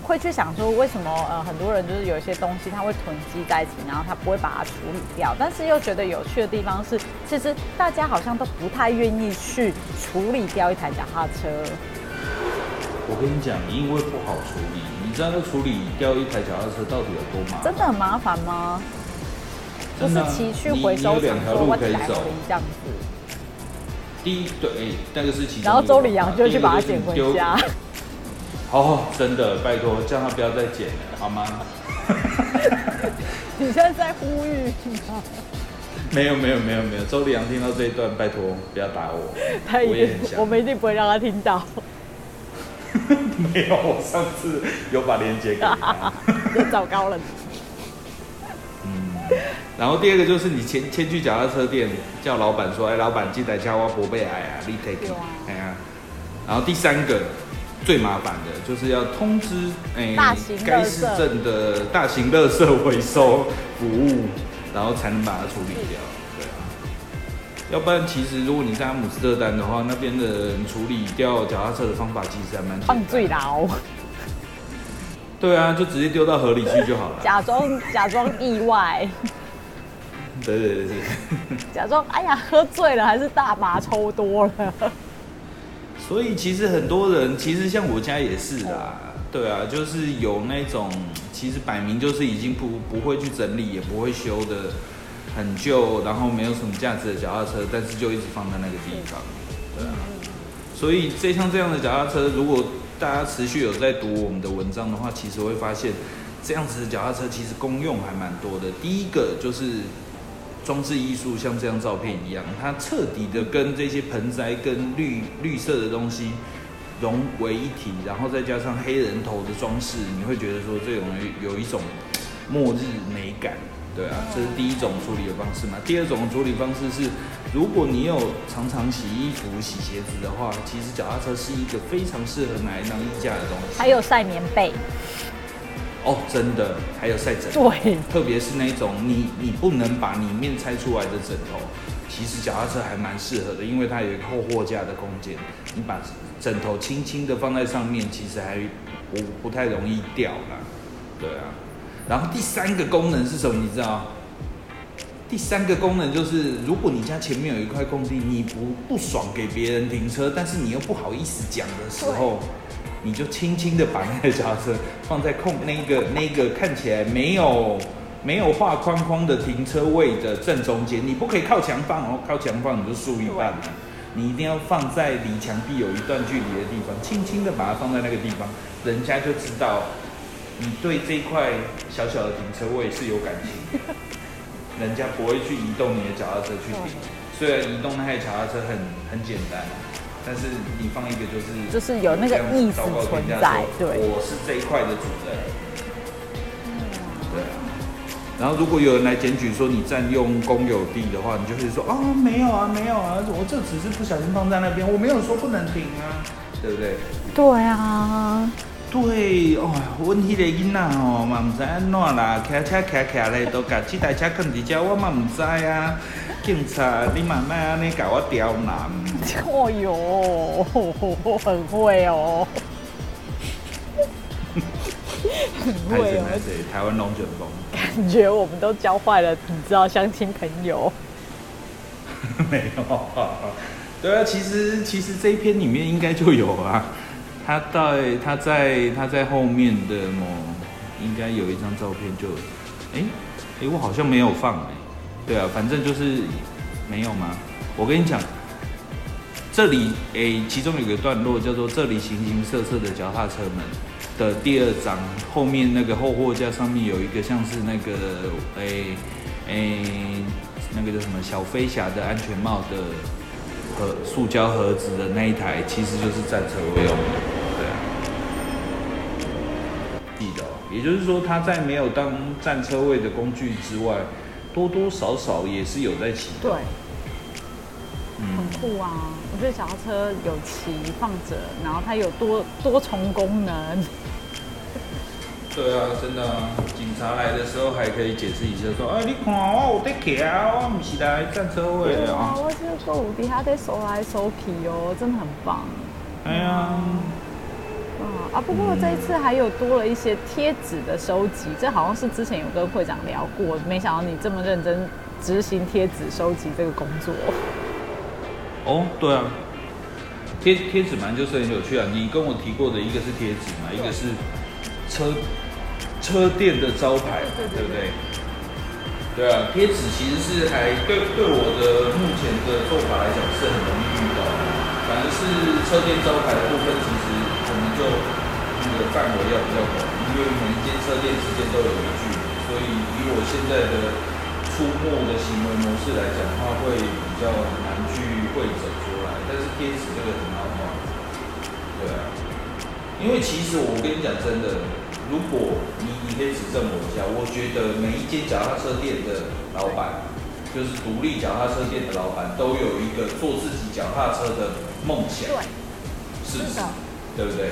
Speaker 1: 会去想说，为什么呃很多人就是有一些东西他会囤积在一起，然后他不会把它处理掉，但是又觉得有趣的地方是，其实大家好像都不太愿意去处理掉一台脚踏车。
Speaker 2: 我跟你讲，因为不好处理，你知道要处理掉一台脚踏车到底有多麻烦？
Speaker 1: 真的很麻烦吗？
Speaker 2: 就
Speaker 1: 是骑去回收厂说我来回这样子。
Speaker 2: 第一对，那个是骑
Speaker 1: 然后周礼阳就去把它捡回家。
Speaker 2: 哦，真的，拜托，叫他不要再剪了，好吗？
Speaker 1: 你现在在呼吁吗？
Speaker 2: 没有，没有，没有，没有。周丽阳听到这一段，拜托不要打我。
Speaker 1: 他一定，我们一定不会让他听到。
Speaker 2: 没有，我上次有把链接给他。
Speaker 1: 糟糕了。
Speaker 2: 嗯。然后第二个就是你前前去脚踏车店，叫老板说：“哎，老板，记得叫我伯贝矮啊，你 take。”哎呀。然后第三个。最麻烦的就是要通知哎，该市镇的大型垃圾回收服务，然后才能把它处理掉。对啊，要不然其实如果你在阿姆斯特丹的话，那边的人处理掉脚踏车的方法其实还蛮
Speaker 1: 放最牢。
Speaker 2: 对啊，就直接丢到河里去就好了。
Speaker 1: 假装假装意外。
Speaker 2: 对对对对。
Speaker 1: 假装哎呀喝醉了还是大麻抽多了。
Speaker 2: 所以其实很多人，其实像我家也是啦，对啊，就是有那种其实摆明就是已经不不会去整理，也不会修的，很旧，然后没有什么价值的脚踏车，但是就一直放在那个地方，对啊。所以这像这样的脚踏车，如果大家持续有在读我们的文章的话，其实会发现这样子的脚踏车其实功用还蛮多的。第一个就是。装置艺术像这张照片一样，它彻底的跟这些盆栽跟绿绿色的东西融为一体，然后再加上黑人头的装饰，你会觉得说这种有一种末日美感，对啊，这是第一种处理的方式嘛。第二种处理方式是，如果你有常常洗衣服、洗鞋子的话，其实脚踏车是一个非常适合拿来当衣架的东西。
Speaker 1: 还有晒棉被。
Speaker 2: 哦，真的，还有晒枕，
Speaker 1: 对，
Speaker 2: 特别是那种你你不能把里面拆出来的枕头，其实脚踏车还蛮适合的，因为它有一个后货架的空间，你把枕头轻轻的放在上面，其实还不不太容易掉啦，对啊。然后第三个功能是什么？你知道？第三个功能就是，如果你家前面有一块空地，你不不爽给别人停车，但是你又不好意思讲的时候。你就轻轻的把那个脚踏车放在空那个那个看起来没有没有画框框的停车位的正中间，你不可以靠墙放哦，靠墙放你就输一半了。你一定要放在离墙壁有一段距离的地方，轻轻的把它放在那个地方，人家就知道你对这块小小的停车位是有感情，人家不会去移动你的脚踏车去停。虽然移动那台脚踏车很很简单。但是你放一个就是
Speaker 1: 就是有那个意思存在，对，
Speaker 2: 我是这一块的主人，对啊。然后如果有人来检举说你占用公有地的话，你就会说啊没有啊没有啊，我这只是不小心放在那边，我没有说不能停啊，对不对？
Speaker 1: 对啊，
Speaker 2: 对哦，阮迄个囡仔哦嘛唔知安怎啦，开车开开咧都甲这台车放伫遮，我嘛唔知啊。警察，你慢慢安尼搞我刁难。
Speaker 1: 哦哟，很会哦。很会哦。
Speaker 2: 台湾龙卷风。
Speaker 1: 感觉我们都教坏了，你知道相亲朋友。
Speaker 2: 没有。对啊，其实其实这一篇里面应该就有啊。他在他在他在后面的某应该有一张照片，就哎哎，我好像没有放哎。对啊，反正就是没有吗？我跟你讲，这里诶，其中有个段落叫做“这里形形色色的脚踏车们”的第二章，后面那个后货架上面有一个像是那个诶诶那个叫什么小飞侠的安全帽的盒塑胶盒子的那一台，其实就是战车用的。对啊，记得，也就是说，它在没有当战车位的工具之外。多多少少也是有在骑，
Speaker 1: 对，很酷啊！我觉得脚踏车有骑放着，然后它有多多重功能。
Speaker 2: 对啊，真的啊！警察来的时候还可以解释一下，说：“哎，你看我有在骑啊，我不是来占车位
Speaker 1: 啊。”我这个五底下在收来收去哦，真的很棒。
Speaker 2: 哎呀。
Speaker 1: 啊，不过这一次还有多了一些贴纸的收集，这好像是之前有跟会长聊过，没想到你这么认真执行贴纸收集这个工作。
Speaker 2: 哦，对啊，贴贴纸蛮就是很有趣啊。你跟我提过的一个是贴纸嘛，一个是车车店的招牌，对不对？对啊，贴纸其实是还对对我的目前的做法来讲是很容易遇到的，反而是车店招牌的部分，其实我们就。那个范围要比较广，因为每一间车店之间都有一距离，所以以我现在的出没的行为模式来讲的话，会比较难去会诊出来。但是贴纸这个很好画，对啊，因为其实我跟你讲真的，如果你你可以指正我一下，我觉得每一间脚踏车店的老板，就是独立脚踏车店的老板，都有一个做自己脚踏车的梦想，是不是？对不对？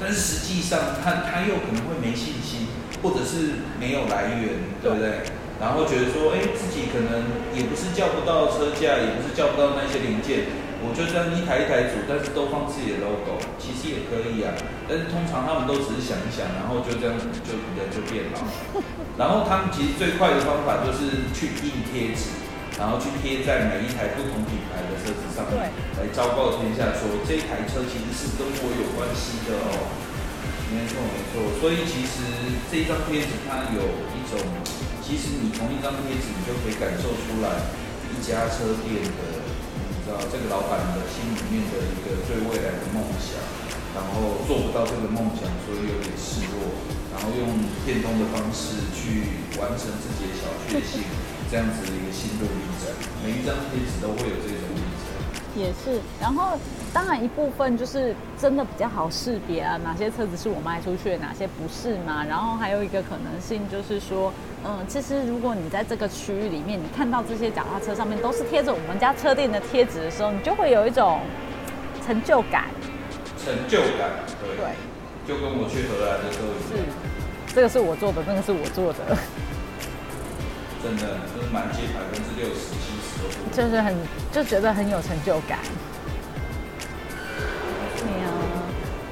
Speaker 2: 但是实际上，他他又可能会没信心，或者是没有来源，对不对？然后觉得说，哎，自己可能也不是叫不到车架，也不是叫不到那些零件，我就这样一台一台组，但是都放自己的 logo，其实也可以啊。但是通常他们都只是想一想，然后就这样就人就变老。然后他们其实最快的方法就是去印贴纸，然后去贴在每一台不同品牌的车子上面，来昭告天下说这台车其实是跟我有关系的哦。没错没错，所以其实这一张贴纸它有一种，其实你同一张贴纸，你就可以感受出来一家车店的，你知道这个老板的心里面的一个对未来的梦想，然后做不到这个梦想，所以有点失落。然后用变通的方式去完成自己的小确幸，这样子的一个心路历程。每一张贴纸都会有这种历程。
Speaker 1: 也是，然后当然一部分就是真的比较好识别啊，哪些车子是我卖出去的，哪些不是嘛。然后还有一个可能性就是说，嗯，其实如果你在这个区域里面，你看到这些脚踏车上面都是贴着我们家车店的贴纸的时候，你就会有一种成就感。
Speaker 2: 成就感，对。对就跟我去荷兰的时候一样，
Speaker 1: 这个是我做的，那个是我做的，
Speaker 2: 真的就是满街百分之六十七十
Speaker 1: 都就是很就觉得很有成就感。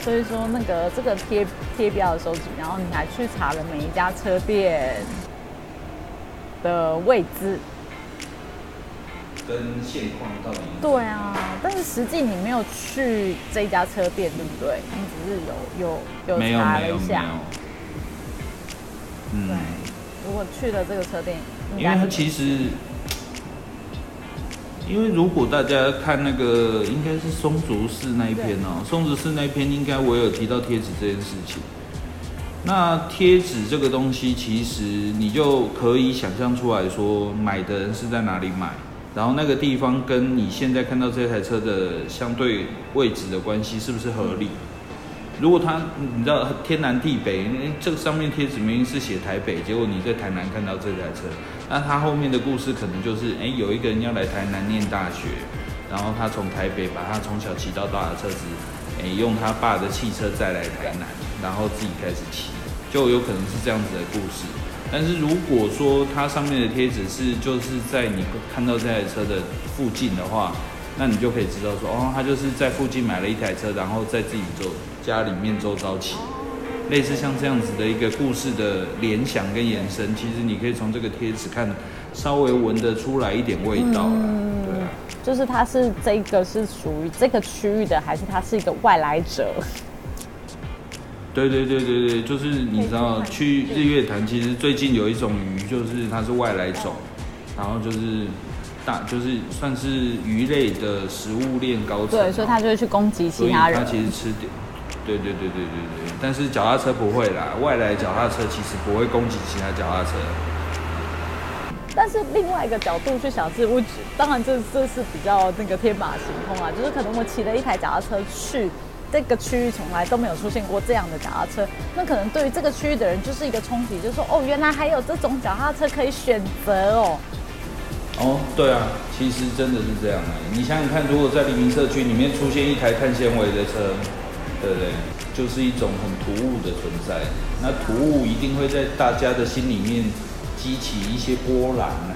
Speaker 1: 所以说那个这个贴贴标的收集，然后你还去查了每一家车店的位置。
Speaker 2: 跟现况到底？
Speaker 1: 对啊，但是实际你没有去这家车店，对不对？你只是有有有查了一下。嗯，对。如果去了这个车店，
Speaker 2: 因为它其实，因为如果大家看那个应该是松竹市那一篇哦，松竹市那一篇应该我有提到贴纸这件事情。那贴纸这个东西，其实你就可以想象出来说，买的人是在哪里买。然后那个地方跟你现在看到这台车的相对位置的关系是不是合理？如果他你知道天南地北，这个上面贴纸明明是写台北，结果你在台南看到这台车，那它后面的故事可能就是，哎，有一个人要来台南念大学，然后他从台北把他从小骑到大的车子，哎，用他爸的汽车载来台南，然后自己开始骑，就有可能是这样子的故事。但是如果说它上面的贴纸是就是在你看到这台车的附近的话，那你就可以知道说，哦，他就是在附近买了一台车，然后在自己做家里面周遭起，类似像这样子的一个故事的联想跟延伸，其实你可以从这个贴纸看，稍微闻得出来一点味道嗯。对啊，
Speaker 1: 就是它是这个是属于这个区域的，还是它是一个外来者？
Speaker 2: 对对对对对，就是你知道去日月潭，其实最近有一种鱼，就是它是外来种，然后就是大就是算是鱼类的食物链高层。
Speaker 1: 对，所以它就会去攻击其他人。
Speaker 2: 它其实吃点，对对对对对对。但是脚踏车不会啦，外来脚踏车其实不会攻击其他脚踏车。
Speaker 1: 但是另外一个角度去想是，我当然这这是比较那个天马行空啊，就是可能我骑了一台脚踏车去。这个区域从来都没有出现过这样的脚踏车，那可能对于这个区域的人就是一个冲击，就是说哦，原来还有这种脚踏车可以选择哦。
Speaker 2: 哦，对啊，其实真的是这样啊。你想想看，如果在黎明社区里面出现一台碳纤维的车，对不对？就是一种很突兀的存在。那突兀一定会在大家的心里面激起一些波澜啊。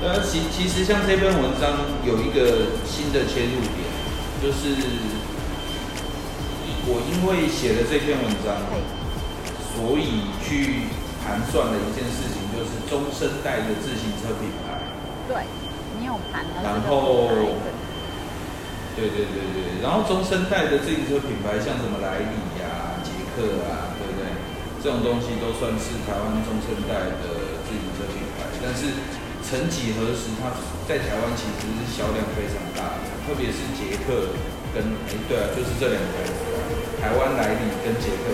Speaker 2: 对啊，其其实像这篇文章有一个新的切入点。就是我因为写了这篇文章，所以去盘算了一件事情，就是中生代的自行车品牌。
Speaker 1: 对，你有盘。
Speaker 2: 然后，对对对对，然后中生代的自行车品牌，像什么莱利呀、捷克啊，对不对？这种东西都算是台湾中生代的自行车品牌。但是，曾几何时，它在台湾其实是销量非常大的。特别是捷克跟哎对啊，就是这两个，台湾莱利跟捷克。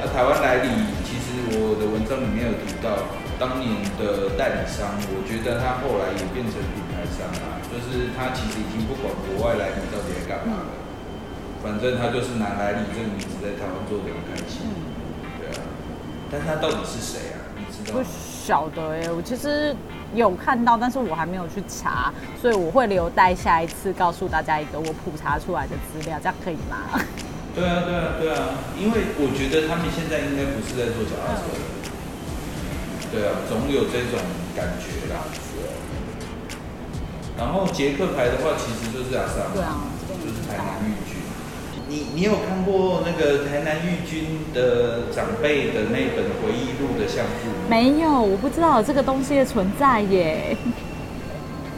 Speaker 2: 那台湾莱利其实我的文章里面有提到，当年的代理商，我觉得他后来也变成品牌商啊，就是他其实已经不管国外来你到底在干嘛了，反正他就是拿来你这个名字在台湾做的很开心。对啊，但他到底是谁啊？你知道？
Speaker 1: 不晓得哎，我其实。有看到，但是我还没有去查，所以我会留待下一次告诉大家一个我普查出来的资料，这样可以吗？
Speaker 2: 对啊，对啊，对啊，因为我觉得他们现在应该不是在做脚踏车，对啊，总有这种感觉啦。然后捷克牌的话，其实就是阿萨，
Speaker 1: 对啊，
Speaker 2: 就是台南玉骏。你你你有看过那个台南玉军的长辈的那本回忆录的相簿吗？
Speaker 1: 没有，我不知道有这个东西的存在耶。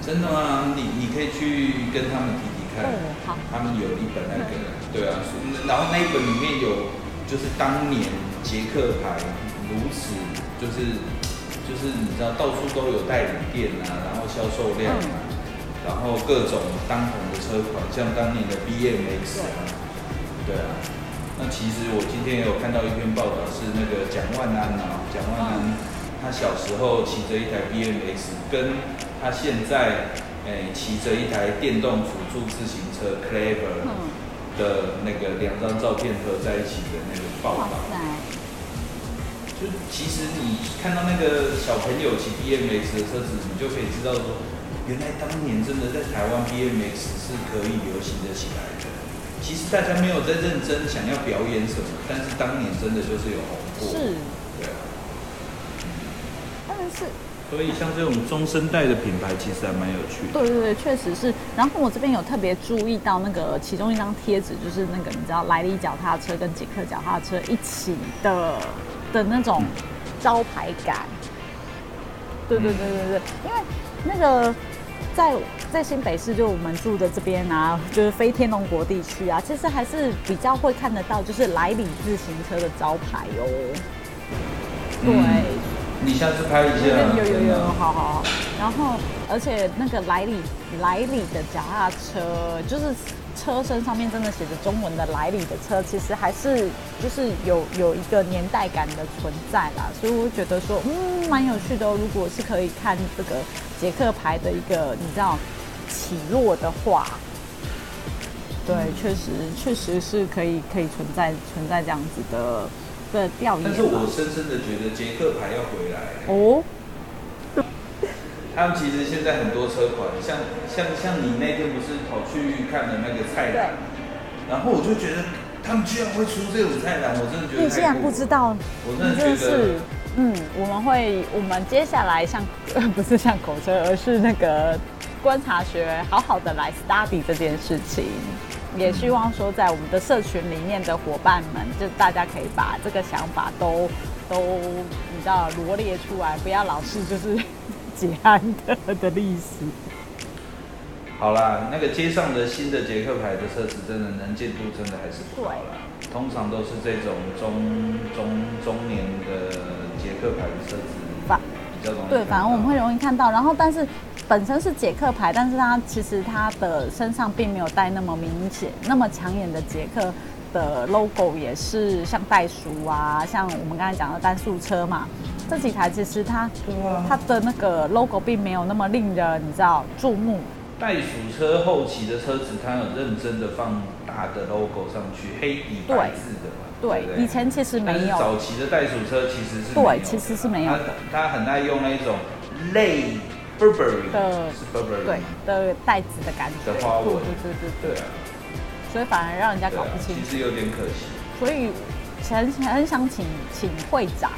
Speaker 2: 真的吗？你你可以去跟他们提提看。
Speaker 1: 哦好
Speaker 2: 他们有一本那个，对啊，然后那一本里面有就是当年捷克牌如此就是就是你知道到处都有代理店啊，然后销售量啊，然后各种当红的车款，像当年的 BMX 啊，对。啊。那其实我今天也有看到一篇报道，是那个蒋万安啊，蒋万安他小时候骑着一台 BMX，跟他现在诶骑着一台电动辅助自行车 Clever
Speaker 1: 嗯，
Speaker 2: 的那个两张照片合在一起的那个报
Speaker 1: 哇
Speaker 2: 道。
Speaker 1: 塞，
Speaker 2: 就其实你看到那个小朋友骑 BMX 的车子，你就可以知道说，原来当年真的在台湾 BMX 是可以流行的起来的。其实大家没有在认真想要表演什么，但是当年真的就是有红过。
Speaker 1: 是，
Speaker 2: 对啊。
Speaker 1: 但是
Speaker 2: 所以像这种中生代的品牌，其实还蛮有趣的。
Speaker 1: 对对对，确实是。然后我这边有特别注意到那个其中一张贴纸，就是那个你知道莱利脚踏车跟捷克脚踏车一起的的那种招牌感。对对对对对，因为那个在在新北市，就我们住的这边啊，就是非天龙国地区啊，其实还是比较会看得到，就是来里自行车的招牌哦。对。
Speaker 2: 嗯你下次拍一下。
Speaker 1: 有有有有，好好好。然后，而且那个来里来里的脚踏车，就是车身上面真的写着中文的来历的车，其实还是就是有有一个年代感的存在啦。所以我觉得说，嗯，蛮有趣的哦。如果是可以看这个捷克牌的一个你知道起落的话，对，确实确实是可以可以存在存在这样子的的调研
Speaker 2: 但是我。深深的觉得捷克牌要回来。
Speaker 1: 哦，
Speaker 2: 他们其实现在很多车款，像像像你那天不是跑去看的那个菜篮，然后我就觉得他们居然会出这种菜篮，我真的觉得
Speaker 1: 你竟然不知道，
Speaker 2: 我真的
Speaker 1: 是，嗯，我们会，我们接下来像 不是像口车，而是那个观察学，好好的来 study 这件事情。也希望说，在我们的社群里面的伙伴们，就大家可以把这个想法都都你知道罗列出来，不要老是就是捷安特的历史。
Speaker 2: 好啦，那个街上的新的捷克牌的车子，真的能见度真的还是不好啦。通常都是这种中中中年的捷克牌的车子
Speaker 1: 反
Speaker 2: 比较容易。
Speaker 1: 对，反而我们会容易看到。然后，但是本身是捷克牌，但是它其实它的身上并没有带那么明显、那么抢眼的捷克的 logo，也是像袋鼠啊，像我们刚才讲的单速车嘛，这几台其实它
Speaker 2: 啊
Speaker 1: 它的那个 logo 并没有那么令人你知道注目。
Speaker 2: 袋鼠车后期的车子，它有认真的放大的 logo 上去，黑底白字的嘛。
Speaker 1: 对以前其实没有。
Speaker 2: 早期的袋鼠车其实是
Speaker 1: 对其实是没有的
Speaker 2: 它它很爱用那种类 Burberry
Speaker 1: 的
Speaker 2: 是 Burberry
Speaker 1: 对的袋子的感觉，
Speaker 2: 的花纹
Speaker 1: 对对对对所以反而让人家搞不，清楚。
Speaker 2: 其实有点可惜。
Speaker 1: 所以很很想请请会长，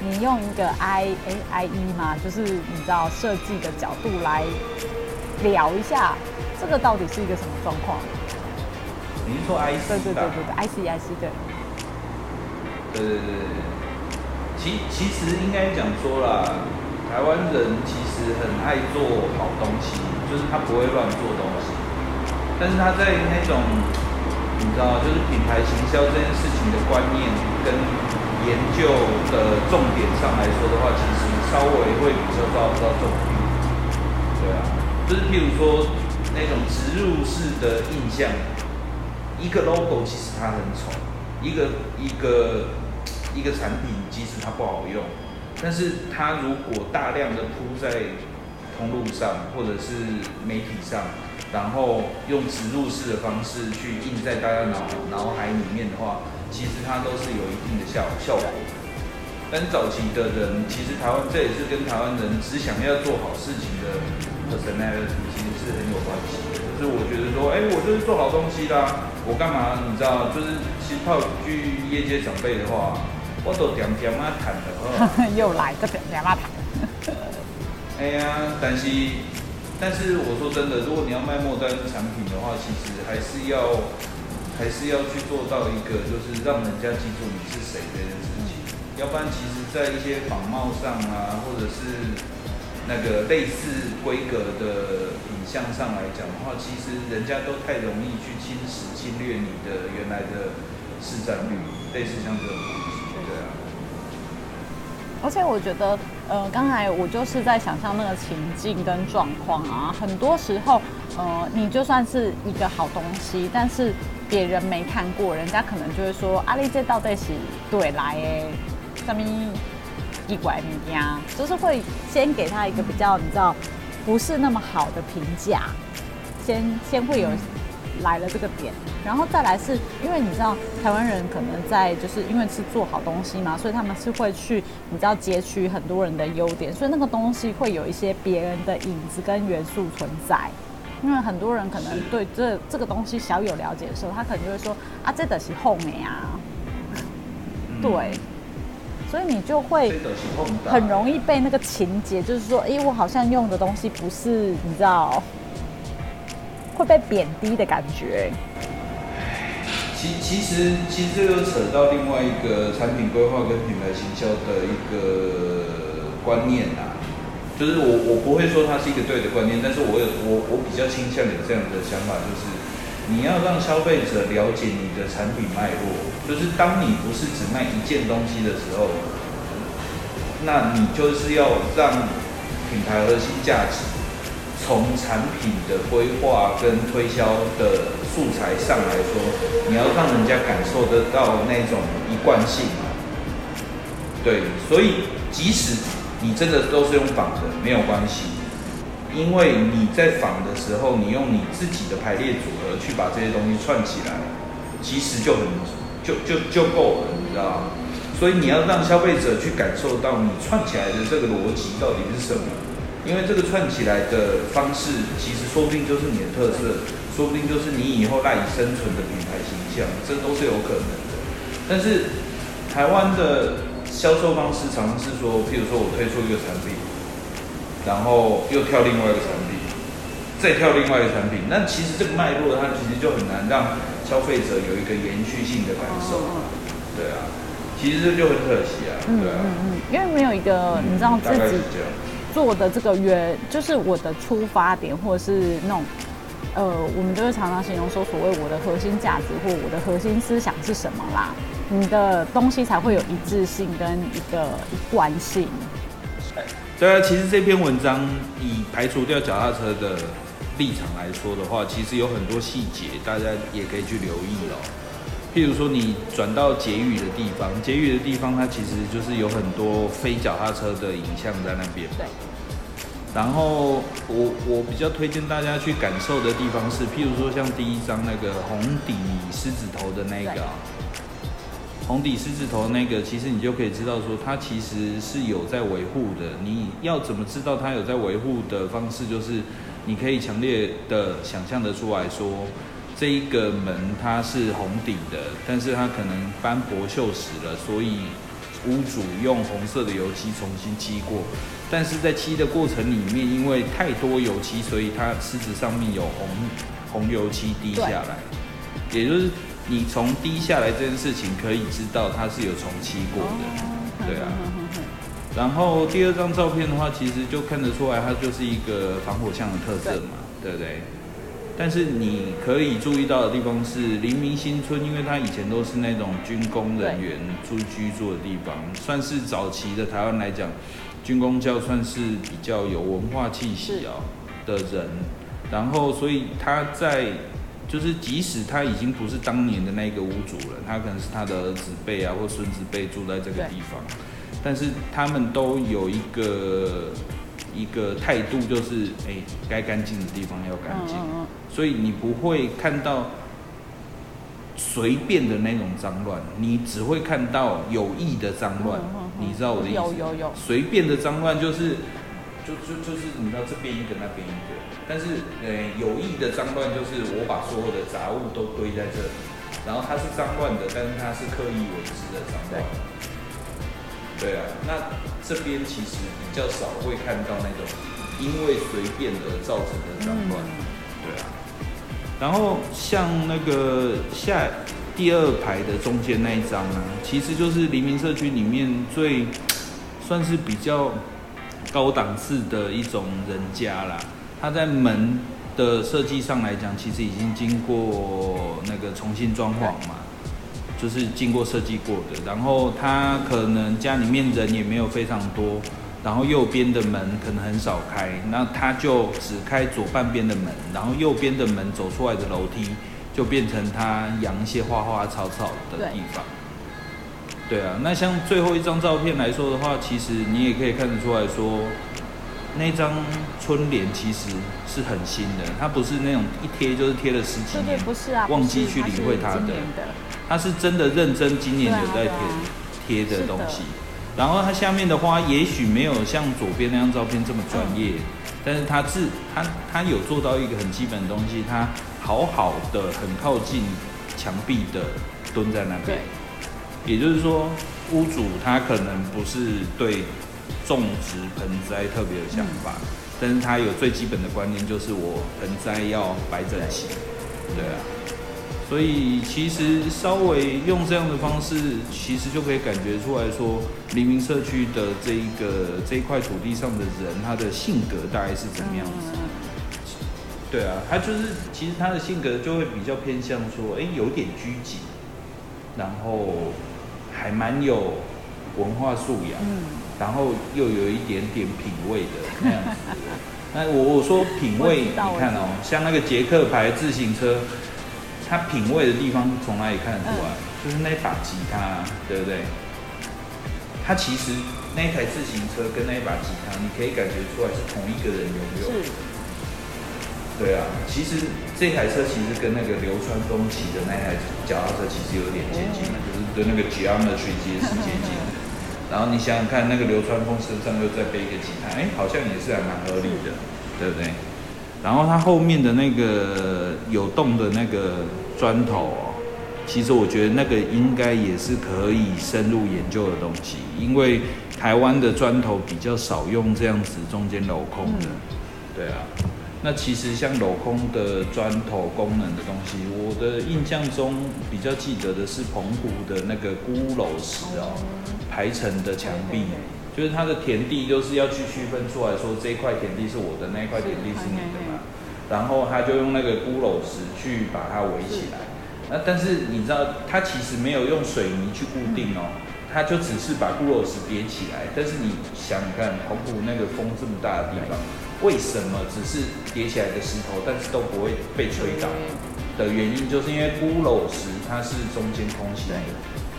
Speaker 1: 你用一个 I A I E 嘛，就是你知道设计的角度来聊一下，这个到底是一个什么状况？
Speaker 2: 你是说 IC
Speaker 1: 对对对对对，I C I C 对，
Speaker 2: 对对对对对，其其实应该讲说啦，台湾人其实很爱做好东西，就是他不会乱做东西，但是他在那种你知道，就是品牌行销这件事情的观念跟研究的重点上来说的话，其实稍微会比较抓不到重点。对啊，就是譬如说那种植入式的印象，一个 logo 其实它很丑，一个一个一个产品即使它不好用，但是它如果大量的铺在通路上或者是媒体上，然后用植入式的方式去印在大家脑脑海里面的话，其实它都是有一定的效效果。但早期的人，其实台湾这也是跟台湾人只想要做好事情的 personality 其实是很有关系的。就是我觉得说，哎、我就是做好东西啦，我干嘛？你知道，就是其实套一句业界长辈的话，我都点点啊谈的哦。
Speaker 1: 又来这点点啊谈。
Speaker 2: 哎呀，但是但是我说真的，如果你要卖末端产品的话，其实还是要还是要去做到一个，就是让人家记住你是谁这件事情。要不然，其实，在一些仿冒上啊，或者是那个类似规格的影像上来讲的话，其实人家都太容易去侵蚀、侵略你的原来的市占率，类似像这种东西，对啊。
Speaker 1: 而且我觉得，呃，刚才我就是在想象那个情境跟状况啊，很多时候，呃，你就算是一个好东西，但是别人没看过，人家可能就会说，阿丽这到底是对来诶，上面一拐物件，就是会先给他一个比较，你知道，不是那么好的评价，先先会有。来了这个点，然后再来是因为你知道台湾人可能在就是因为是做好东西嘛，所以他们是会去你知道截取很多人的优点，所以那个东西会有一些别人的影子跟元素存在。因为很多人可能对这这个东西小有了解的时候，他可能就会说啊，这的是后面啊，对，所以你就会很容易被那个情节，就是说，哎，我好像用的东西不是你知道。会被贬低的感觉。
Speaker 2: 其其实其实这又扯到另外一个产品规划跟品牌行销的一个观念啊，就是我我不会说它是一个对的观念，但是我有我我比较倾向有这样的想法，就是你要让消费者了解你的产品脉络，就是当你不是只卖一件东西的时候，那你就是要让品牌核心价值。从产品的规划跟推销的素材上来说，你要让人家感受得到那种一贯性嘛。对，所以即使你真的都是用仿的，没有关系，因为你在仿的时候，你用你自己的排列组合去把这些东西串起来，其实就很就就就够了，你知道吗？所以你要让消费者去感受到你串起来的这个逻辑到底是什么。因为这个串起来的方式，其实说不定就是你的特色，说不定就是你以后赖以生存的品牌形象，这都是有可能的。但是台湾的销售方式常常是说，譬如说我推出一个产品，然后又跳另外一个产品，再跳另外一个产品，那其实这个脉络它其实就很难让消费者有一个延续性的感受。对啊，其实这就很可惜啊。对啊，嗯
Speaker 1: 嗯，因为没有一个你知道自己。做的这个原就是我的出发点，或者是那种，呃，我们就会常常形容说，所谓我的核心价值或我的核心思想是什么啦，你的东西才会有一致性跟一个一贯性。
Speaker 2: 对啊，其实这篇文章以排除掉脚踏车的立场来说的话，其实有很多细节，大家也可以去留意哦。譬如说，你转到结语的地方，结语的地方，它其实就是有很多非脚踏车的影像在那边。
Speaker 1: 对。
Speaker 2: 然后我我比较推荐大家去感受的地方是，譬如说像第一张那个红底狮子头的那个，红底狮子头那个，其实你就可以知道说，它其实是有在维护的。你要怎么知道它有在维护的方式，就是你可以强烈的想象得出来说。这一个门它是红底的，但是它可能斑驳锈蚀了，所以屋主用红色的油漆重新漆过。但是在漆的过程里面，因为太多油漆，所以它狮子上面有红红油漆滴下来。也就是你从滴下来这件事情可以知道它是有重漆过的，对啊。然后第二张照片的话，其实就看得出来，它就是一个防火墙的特色嘛，对不对？但是你可以注意到的地方是黎明新村，因为它以前都是那种军工人员住居住的地方，算是早期的台湾来讲，军工教算是比较有文化气息啊的人。然后，所以他在就是即使他已经不是当年的那个屋主了，他可能是他的儿子辈啊或孙子辈住在这个地方，但是他们都有一个。一个态度就是，哎，该干净的地方要干净，所以你不会看到随便的那种脏乱，你只会看到有意的脏乱。你知道我的意思？
Speaker 1: 有有有。
Speaker 2: 随便的脏乱就是，就就就是你知道这边一个那边一个，但是，呃，有意的脏乱就是我把所有的杂物都堆在这里，然后它是脏乱的，但是它是刻意为之的脏乱。对啊，那这边其实比较少会看到那种因为随便而造成的脏乱，对啊。然后像那个下第二排的中间那一张啊，其实就是黎明社区里面最算是比较高档次的一种人家啦。它在门的设计上来讲，其实已经经过那个重新装潢嘛，就是经过设计过的。然后它可能家里面人也没有非常多。然后右边的门可能很少开，那他就只开左半边的门，然后右边的门走出来的楼梯就变成他养一些花花草草的地方。对啊，那像最后一张照片来说的话，其实你也可以看得出来说，那张春联其实是很新的，它不是那种一贴就是贴了十几年，
Speaker 1: 不是啊，
Speaker 2: 忘记去理会它的，它是真的认真今年有在贴贴的东西。然后它下面的花也许没有像左边那张照片这么专业，但是它是它它有做到一个很基本的东西，它好好的很靠近墙壁的蹲在那边。也就是说，屋主他可能不是对种植盆栽特别有想法，但是他有最基本的观念，就是我盆栽要摆整齐。对啊。所以其实稍微用这样的方式，其实就可以感觉出来说，黎明社区的这一个这一块土地上的人，他的性格大概是怎么样子？对啊，他就是其实他的性格就会比较偏向说，哎，有点拘谨，然后还蛮有文化素养，然后又有一点点品味的那样子。那我我说品味，你看哦，像那个捷克牌自行车。它品味的地方从哪里看得出来？就是那把吉他，对不对？它其实那台自行车跟那一把吉他，你可以感觉出来是同一个人拥有。是。对啊，其实这台车其实跟那个流川枫骑的那台脚踏车其实有点接近嘛，就是跟那个 Geometry 其实是接近的。然后你想想看，那个流川枫身上又再背一个吉他，哎，好像也是还蛮合理的，对不对？然后它后面的那个有洞的那个砖头哦，其实我觉得那个应该也是可以深入研究的东西，因为台湾的砖头比较少用这样子中间镂空的，对啊。那其实像镂空的砖头功能的东西，我的印象中比较记得的是澎湖的那个孤楼石哦，排成的墙壁。就是它的田地，就是要去区分出来说这一块田地是我的，那一块田地是你的嘛。然后他就用那个孤楼石去把它围起来。那但是你知道，它其实没有用水泥去固定哦，它就只是把孤楼石叠起来。但是你想想看，澎湖那个风这么大的地方，为什么只是叠起来的石头，但是都不会被吹倒？的原因就是因为孤楼石它是中间空心的，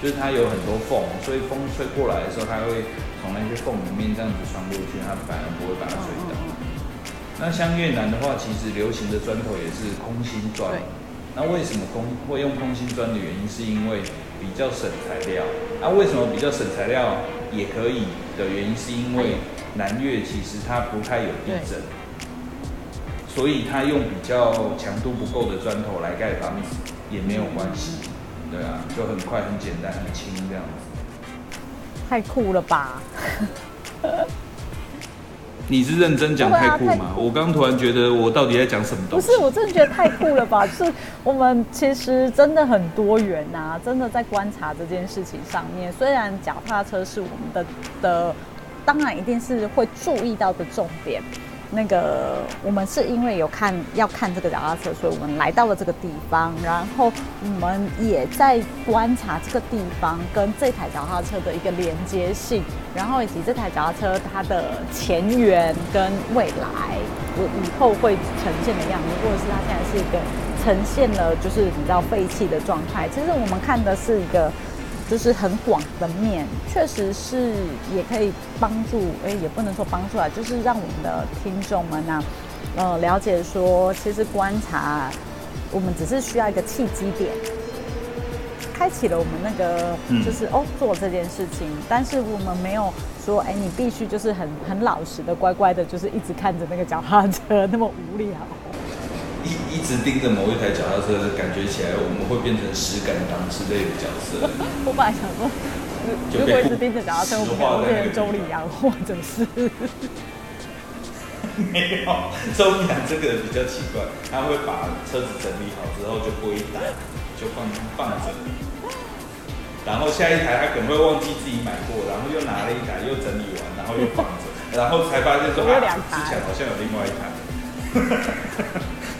Speaker 2: 就是它有很多缝，所以风吹过来的时候，它会。从那些缝里面这样子穿过去，它反而不会把它吹倒。那像越南的话，其实流行的砖头也是空心砖。那为什么空会用空心砖的原因，是因为比较省材料。那为什么比较省材料也可以的原因，是因为南越其实它不太有地震，所以它用比较强度不够的砖头来盖房子也没有关系。对啊，就很快、很简单、很轻这样子。
Speaker 1: 太酷了吧！
Speaker 2: 你是认真讲太酷吗？我刚突然觉得我到底在讲什么东
Speaker 1: 西？不是，我真的觉得太酷了吧！就是我们其实真的很多元呐，真的在观察这件事情上面。虽然脚踏车是我们的的，当然一定是会注意到的重点。那个，我们是因为有看要看这个脚踏车，所以我们来到了这个地方，然后我们也在观察这个地方跟这台脚踏车的一个连接性，然后以及这台脚踏车它的前缘跟未来，我以后会呈现的样子，或者是它现在是一个呈现了就是比较废弃的状态。其实我们看的是一个。就是很广的面，确实是也可以帮助，哎，也不能说帮助啊，就是让我们的听众们呢，呃，了解说，其实观察，我们只是需要一个契机点，开启了我们那个，就是哦，做这件事情，但是我们没有说，哎，你必须就是很很老实的，乖乖的，就是一直看着那个脚踏车那么无聊。
Speaker 2: 一一直盯着某一台脚踏车，感觉起来我们会变成石敢当之类的角色。
Speaker 1: 我本来想说，如果一直盯着脚踏车，我们会变成周礼阳，或者是
Speaker 2: 没有，周阳这个比较奇怪，他会把车子整理好之后就归档，就放放着，然后下一台他可能会忘记自己买过，然后又拿了一台又整理完，然后又放着，然后才发现说啊，之前好像有另外一台。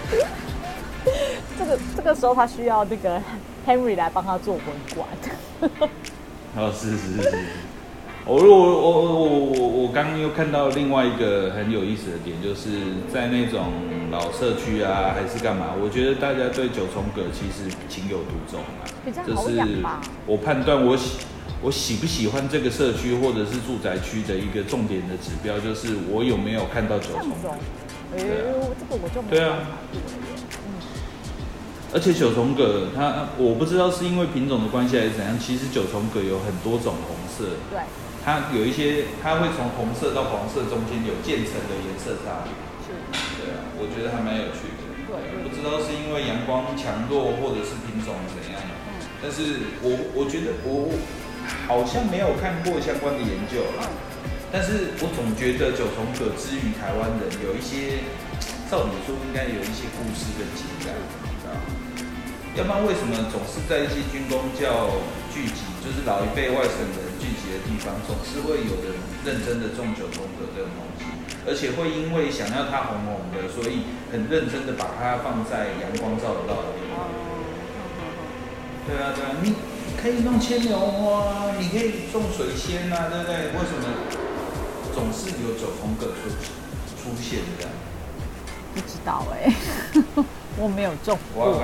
Speaker 1: 这个这个时候他需要那个 Henry 来帮他做文管。
Speaker 2: 哦，是是是是。我我我我我我刚刚又看到另外一个很有意思的点，就是在那种老社区啊，还是干嘛？我觉得大家对九重葛其实情有独钟啊。
Speaker 1: 就是
Speaker 2: 我判断我喜我喜不喜欢这个社区或者是住宅区的一个重点的指标，就是我有没有看到九重葛。
Speaker 1: 哎呦，这个我就没有办法
Speaker 2: 而且九重葛，它我不知道是因为品种的关系还是怎样，其实九重葛有很多种红色。
Speaker 1: 对。
Speaker 2: 它有一些，它会从红色到黄色中间有渐层的颜色差别。
Speaker 1: 是。
Speaker 2: 对啊，我觉得还蛮有趣的。
Speaker 1: 对。
Speaker 2: 不知道是因为阳光强弱，或者是品种怎样。嗯。但是我我觉得我好像没有看过相关的研究。嗯。但是我总觉得九重葛之于台湾人有一些，照理说应该有一些故事跟情感，啊。要不然为什么总是在一些军工教聚集，就是老一辈外省人？聚集的地方总是会有人认真的种九重葛这种东西，而且会因为想要它红红的，所以很认真的把它放在阳光照得到的地方。对啊对啊，你可以弄牵牛花，你可以种水仙啊，对不对？为什么总是有九重葛出出现的？
Speaker 1: 不知道哎。我没有中过。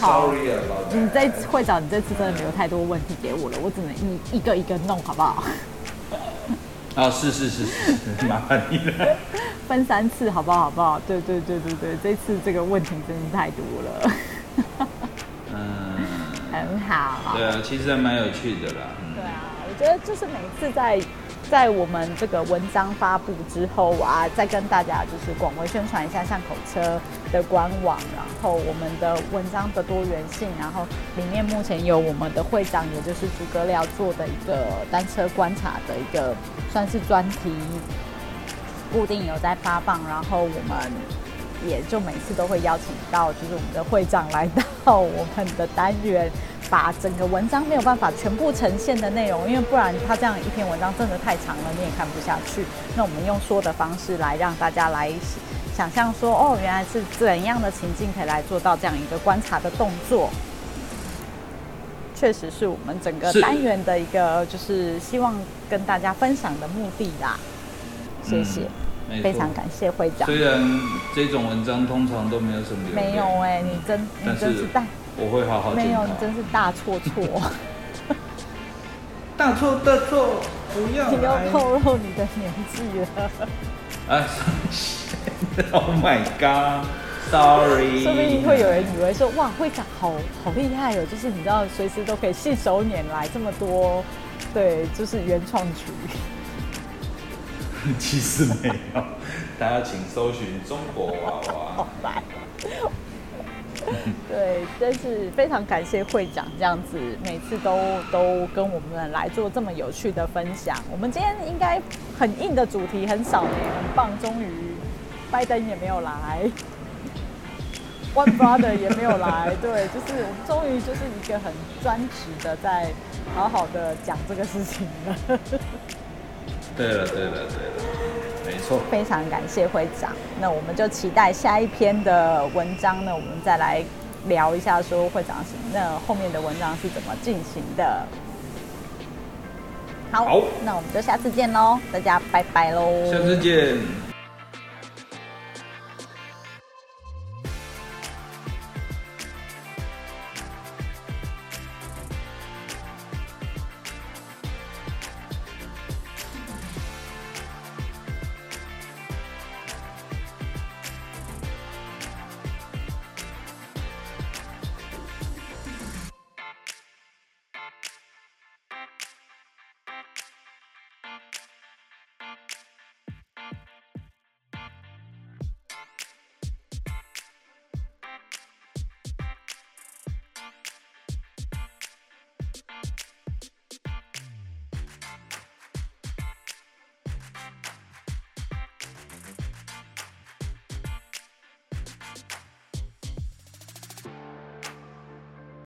Speaker 2: 好，
Speaker 1: 你这会长，你这次真的没有太多问题给我了，我只能一一个一个弄，好不好？
Speaker 2: 啊，是是是是，麻烦你了。
Speaker 1: 分三次，好不好？好不好？对对对对对，这次这个问题真的太多了。嗯，很好。
Speaker 2: 对啊，其实还蛮有趣的啦。
Speaker 1: 对啊，我觉得就是每次在。在我们这个文章发布之后啊，再跟大家就是广为宣传一下巷口车的官网，然后我们的文章的多元性，然后里面目前有我们的会长，也就是诸葛亮做的一个单车观察的一个算是专题，固定有在发放，然后我们也就每次都会邀请到就是我们的会长来到我们的单元。把整个文章没有办法全部呈现的内容，因为不然它这样一篇文章真的太长了，你也看不下去。那我们用说的方式来让大家来想象说，哦，原来是怎样的情境可以来做到这样一个观察的动作。确实是我们整个单元的一个，就是希望跟大家分享的目的啦。谢谢，非常感谢会长。
Speaker 2: 虽然这种文章通常都没有什么流
Speaker 1: 没有哎，你真你真是大。
Speaker 2: 我会好好
Speaker 1: 没有，你真是大错错。
Speaker 2: 大错特错，不要。
Speaker 1: 你要透露你的年纪了。啊！
Speaker 2: Oh my god！Sorry。
Speaker 1: 说不定会有人以为说，哇，会长好好厉害哦，就是你知道，随时都可以信手拈来这么多，对，就是原创曲。
Speaker 2: 其实没有，大家请搜寻中国娃娃。
Speaker 1: 好来。对，真是非常感谢会长这样子，每次都都跟我们来做这么有趣的分享。我们今天应该很硬的主题很少呢，很棒。终于，拜登也没有来，One Brother 也没有来，对，就是我们终于就是一个很专职的在好好的讲这个事情了。
Speaker 2: 对了，对了，对了。没错，
Speaker 1: 非常感谢会长。那我们就期待下一篇的文章呢，我们再来聊一下，说会长是那后面的文章是怎么进行的。好，那我们就下次见喽，大家拜拜喽，
Speaker 2: 下次见。